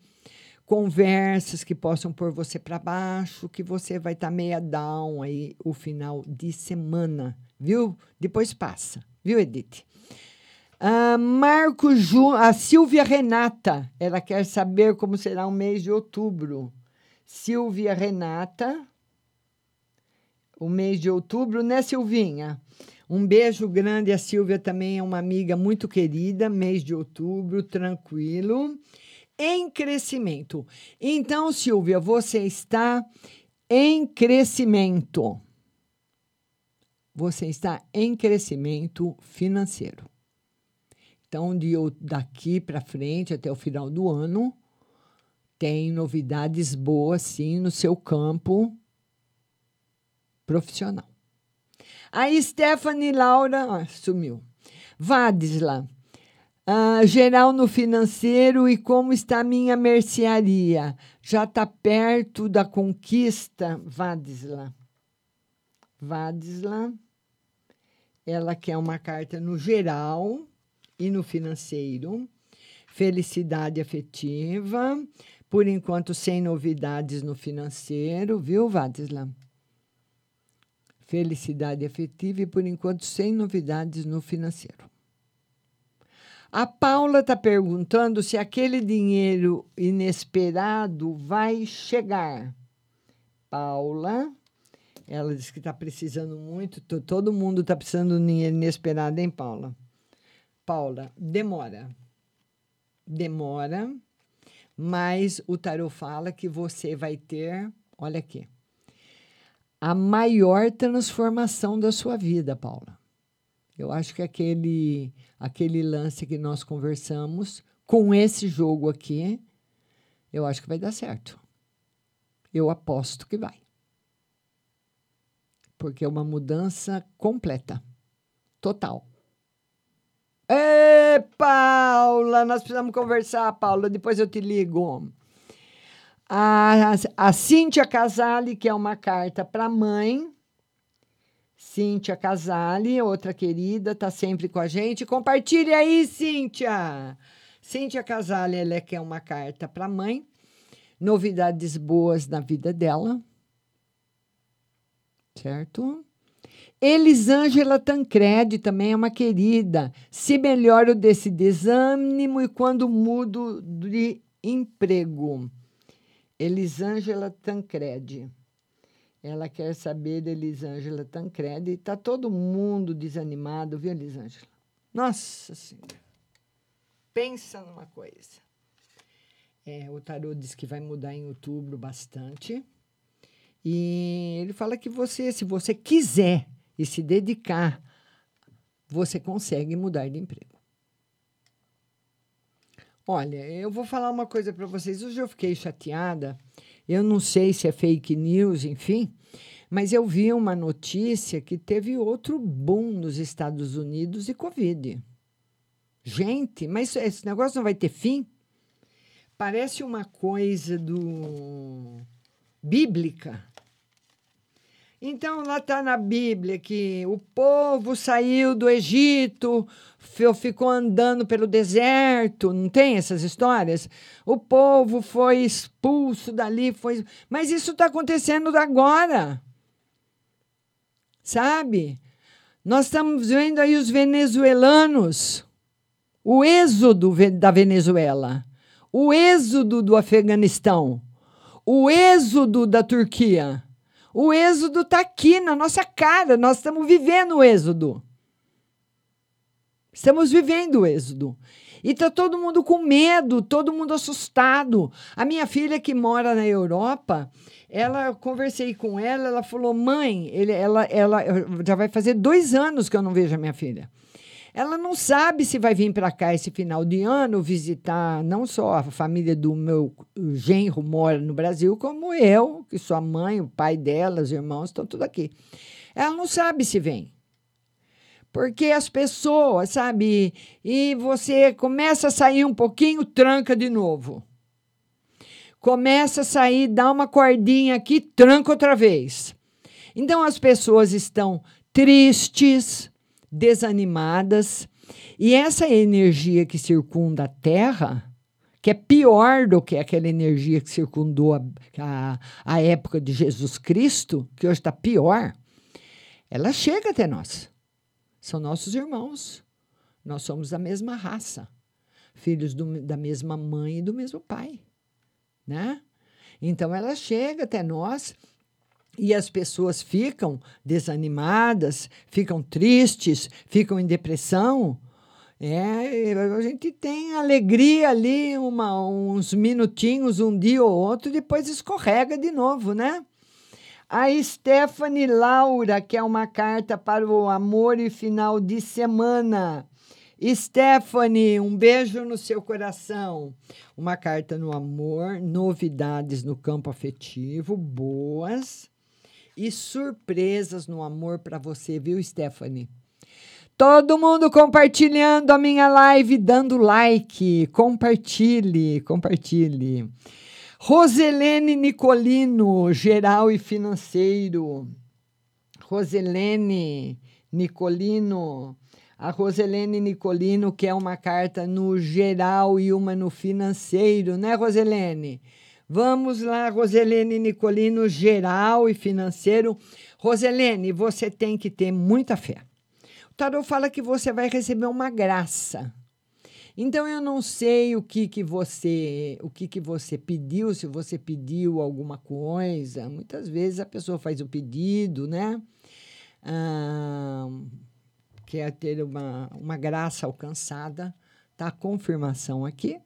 conversas que possam pôr você para baixo, que você vai estar meia down aí o final de semana, viu? Depois passa, viu, Edith? Ah, Marco Ju, a Silvia Renata, ela quer saber como será o mês de outubro. Silvia Renata, o mês de outubro, né, Silvinha? Um beijo grande. A Silvia também é uma amiga muito querida. Mês de outubro, tranquilo. Em crescimento. Então, Silvia, você está em crescimento. Você está em crescimento financeiro. Então, de daqui para frente, até o final do ano, tem novidades boas, sim, no seu campo profissional. A Stephanie Laura ah, sumiu. Vadisla, ah, geral no financeiro e como está minha mercearia? Já está perto da conquista, Vadisla. Vadisla, ela quer uma carta no geral e no financeiro. Felicidade afetiva, por enquanto sem novidades no financeiro, viu, Vadisla? Felicidade afetiva e, por enquanto, sem novidades no financeiro. A Paula está perguntando se aquele dinheiro inesperado vai chegar. Paula, ela diz que está precisando muito, to- todo mundo está precisando de dinheiro inesperado, hein, Paula? Paula, demora. Demora, mas o tarot fala que você vai ter, olha aqui, a maior transformação da sua vida, Paula. Eu acho que aquele, aquele lance que nós conversamos, com esse jogo aqui, eu acho que vai dar certo. Eu aposto que vai. Porque é uma mudança completa, total. Ê, Paula, nós precisamos conversar, Paula, depois eu te ligo. A, a Cíntia Casale, que é uma carta para a mãe. Cíntia Casale, outra querida, está sempre com a gente. Compartilhe aí, Cíntia. Cíntia Casale, ela quer uma carta para a mãe. Novidades boas na vida dela. Certo? Elisângela Tancredi também é uma querida. Se melhoro desse desânimo e quando mudo de emprego. Elisângela Tancredi. Ela quer saber da Elisângela Tancredi. Está todo mundo desanimado, viu, Elisângela? Nossa Senhora. Pensa numa coisa. É, o tarô diz que vai mudar em outubro bastante. E ele fala que você, se você quiser e se dedicar, você consegue mudar de emprego. Olha, eu vou falar uma coisa para vocês. Hoje eu fiquei chateada. Eu não sei se é fake news, enfim, Mas eu vi uma notícia que teve outro boom nos Estados Unidos de Covid. Gente, mas esse negócio não vai ter fim? Parece uma coisa do bíblica. Então, lá está na Bíblia que o povo saiu do Egito, ficou andando pelo deserto, não tem essas histórias? O povo foi expulso dali, foi. Mas isso está acontecendo agora. Sabe? Nós estamos vendo aí os venezuelanos, o êxodo da Venezuela, o êxodo do Afeganistão, o êxodo da Turquia. O êxodo está aqui na nossa cara, nós estamos vivendo o êxodo. Estamos vivendo o êxodo. E está todo mundo com medo, todo mundo assustado. A minha filha que mora na Europa, ela eu conversei com ela, ela falou: mãe, ele, ela, ela já vai fazer dois anos que eu não vejo a minha filha. Ela não sabe se vai vir para cá esse final de ano visitar não só a família do meu genro mora no Brasil, como eu, que sua mãe, o pai dela, os irmãos estão tudo aqui. Ela não sabe se vem. Porque as pessoas, sabe? E você começa a sair um pouquinho, tranca de novo. Começa a sair, dá uma cordinha aqui, tranca outra vez. Então as pessoas estão tristes, desanimadas. E essa energia que circunda a Terra, que é pior do que aquela energia que circundou a, a, a época de Jesus Cristo, que hoje está pior, ela chega até nós. São nossos irmãos. Nós somos da mesma raça, filhos do, da mesma mãe e do mesmo pai. Né? Então ela chega até nós e as pessoas ficam desanimadas, ficam tristes, ficam em depressão. É, a gente tem alegria ali uma, uns minutinhos, um dia ou outro, depois escorrega de novo, né? A Stephanie Laura, que é uma carta para o amor e final de semana. Stephanie, um beijo no seu coração. Uma carta no amor, novidades no campo afetivo, boas e surpresas no amor para você, viu, Stephanie? Todo mundo compartilhando a minha live, dando like. Compartilhe, compartilhe. Roselene Nicolino, geral e financeiro. Roselene Nicolino. A Roselene Nicolino quer uma carta no geral e uma no financeiro, né, Roselene? Vamos lá, Roselene Nicolino, geral e financeiro. Roselene, você tem que ter muita fé. O tarot fala que você vai receber uma graça. Então eu não sei o que que você, o que que você pediu, se você pediu alguma coisa. Muitas vezes a pessoa faz o pedido, né? Ah, quer ter uma, uma graça alcançada. Tá a confirmação aqui.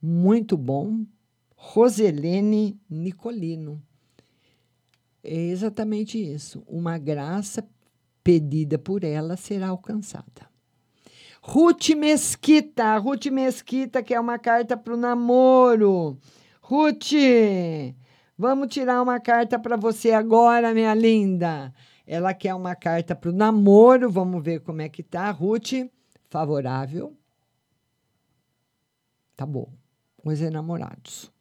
Muito bom, Roselene Nicolino. É exatamente isso. Uma graça pedida por ela será alcançada. Ruth Mesquita, Ruth Mesquita, que é uma carta para o namoro. Ruth, vamos tirar uma carta para você agora, minha linda. Ela quer uma carta para o namoro, vamos ver como é que tá. Ruth, favorável. Tá bom. Os enamorados.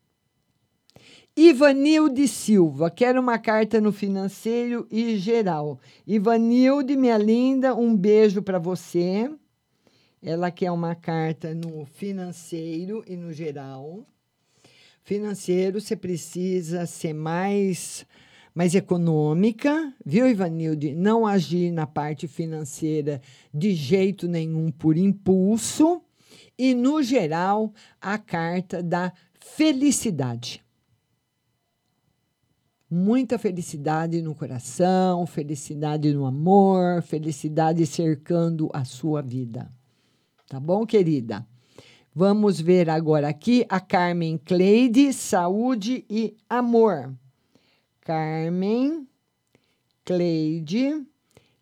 Ivanilde Silva, quero uma carta no financeiro e geral. Ivanilde, minha linda, um beijo para você. Ela quer uma carta no financeiro e no geral. Financeiro, você precisa ser mais, mais econômica, viu, Ivanilde? Não agir na parte financeira de jeito nenhum por impulso. E, no geral, a carta da felicidade muita felicidade no coração, felicidade no amor, felicidade cercando a sua vida. Tá bom, querida? Vamos ver agora aqui a Carmen Cleide, saúde e amor. Carmen Cleide,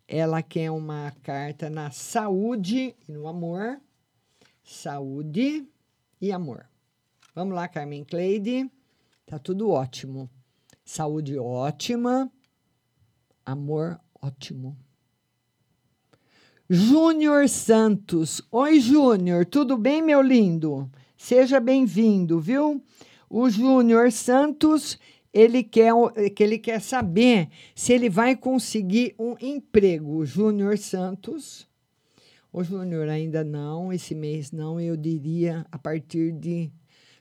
ela quer uma carta na saúde e no amor. Saúde e amor. Vamos lá, Carmen Cleide. Tá tudo ótimo saúde ótima, Amor ótimo. Júnior Santos. Oi, Júnior, tudo bem, meu lindo? Seja bem-vindo, viu? O Júnior Santos, ele quer, que ele quer saber se ele vai conseguir um emprego. Júnior Santos. O Júnior ainda não, esse mês não, eu diria a partir de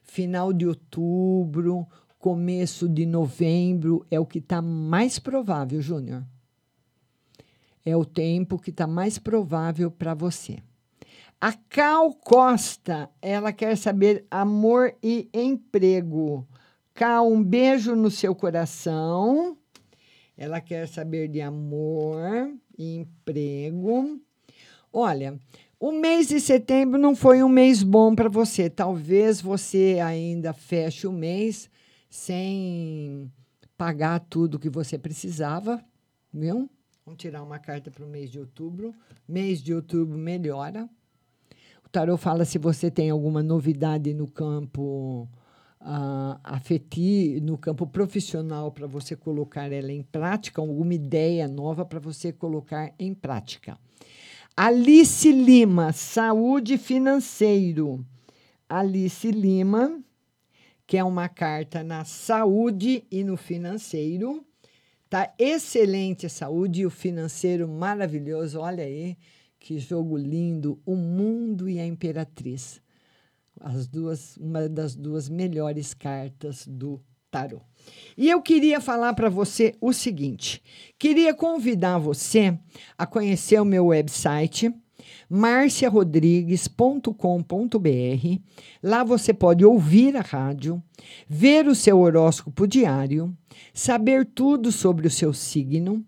final de outubro, começo de novembro é o que está mais provável, Júnior é o tempo que está mais provável para você. A Cal Costa, ela quer saber amor e emprego. Cal, um beijo no seu coração. Ela quer saber de amor e emprego. Olha, o mês de setembro não foi um mês bom para você. Talvez você ainda feche o mês sem pagar tudo que você precisava, viu? Vamos tirar uma carta para o mês de outubro. Mês de outubro melhora. O tarô fala se você tem alguma novidade no campo uh, afetivo, no campo profissional para você colocar ela em prática, alguma ideia nova para você colocar em prática. Alice Lima, saúde financeiro. Alice Lima, que é uma carta na saúde e no financeiro. Tá excelente a saúde e o financeiro maravilhoso. Olha aí que jogo lindo, o mundo e a imperatriz. As duas, uma das duas melhores cartas do tarô. E eu queria falar para você o seguinte: queria convidar você a conhecer o meu website marciarodrigues.com.br. Lá você pode ouvir a rádio, ver o seu horóscopo diário, saber tudo sobre o seu signo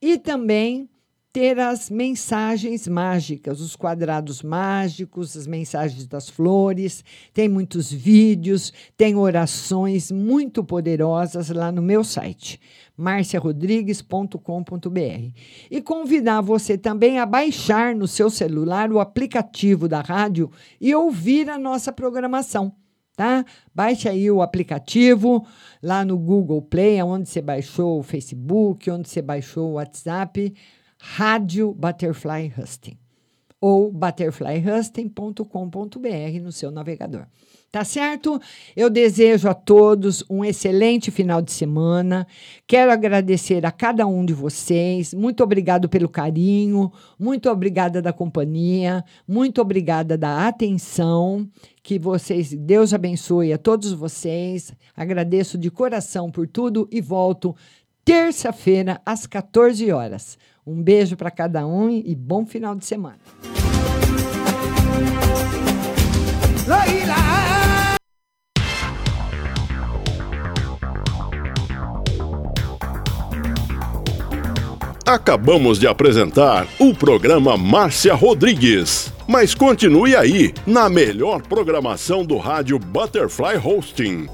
e também ter as mensagens mágicas, os quadrados mágicos, as mensagens das flores. Tem muitos vídeos, tem orações muito poderosas lá no meu site marciarodrigues.com.br. E convidar você também a baixar no seu celular o aplicativo da rádio e ouvir a nossa programação. Tá? Baixe aí o aplicativo lá no Google Play, onde você baixou o Facebook, onde você baixou o WhatsApp, Rádio Butterfly Husting ou butterflyhusting.com.br no seu navegador. Tá certo? Eu desejo a todos um excelente final de semana. Quero agradecer a cada um de vocês. Muito obrigado pelo carinho, muito obrigada da companhia, muito obrigada da atenção. Que vocês, Deus abençoe a todos vocês. Agradeço de coração por tudo e volto terça-feira às 14 horas. Um beijo para cada um e bom final de semana. Acabamos de apresentar o programa Márcia Rodrigues. Mas continue aí, na melhor programação do rádio Butterfly Hosting.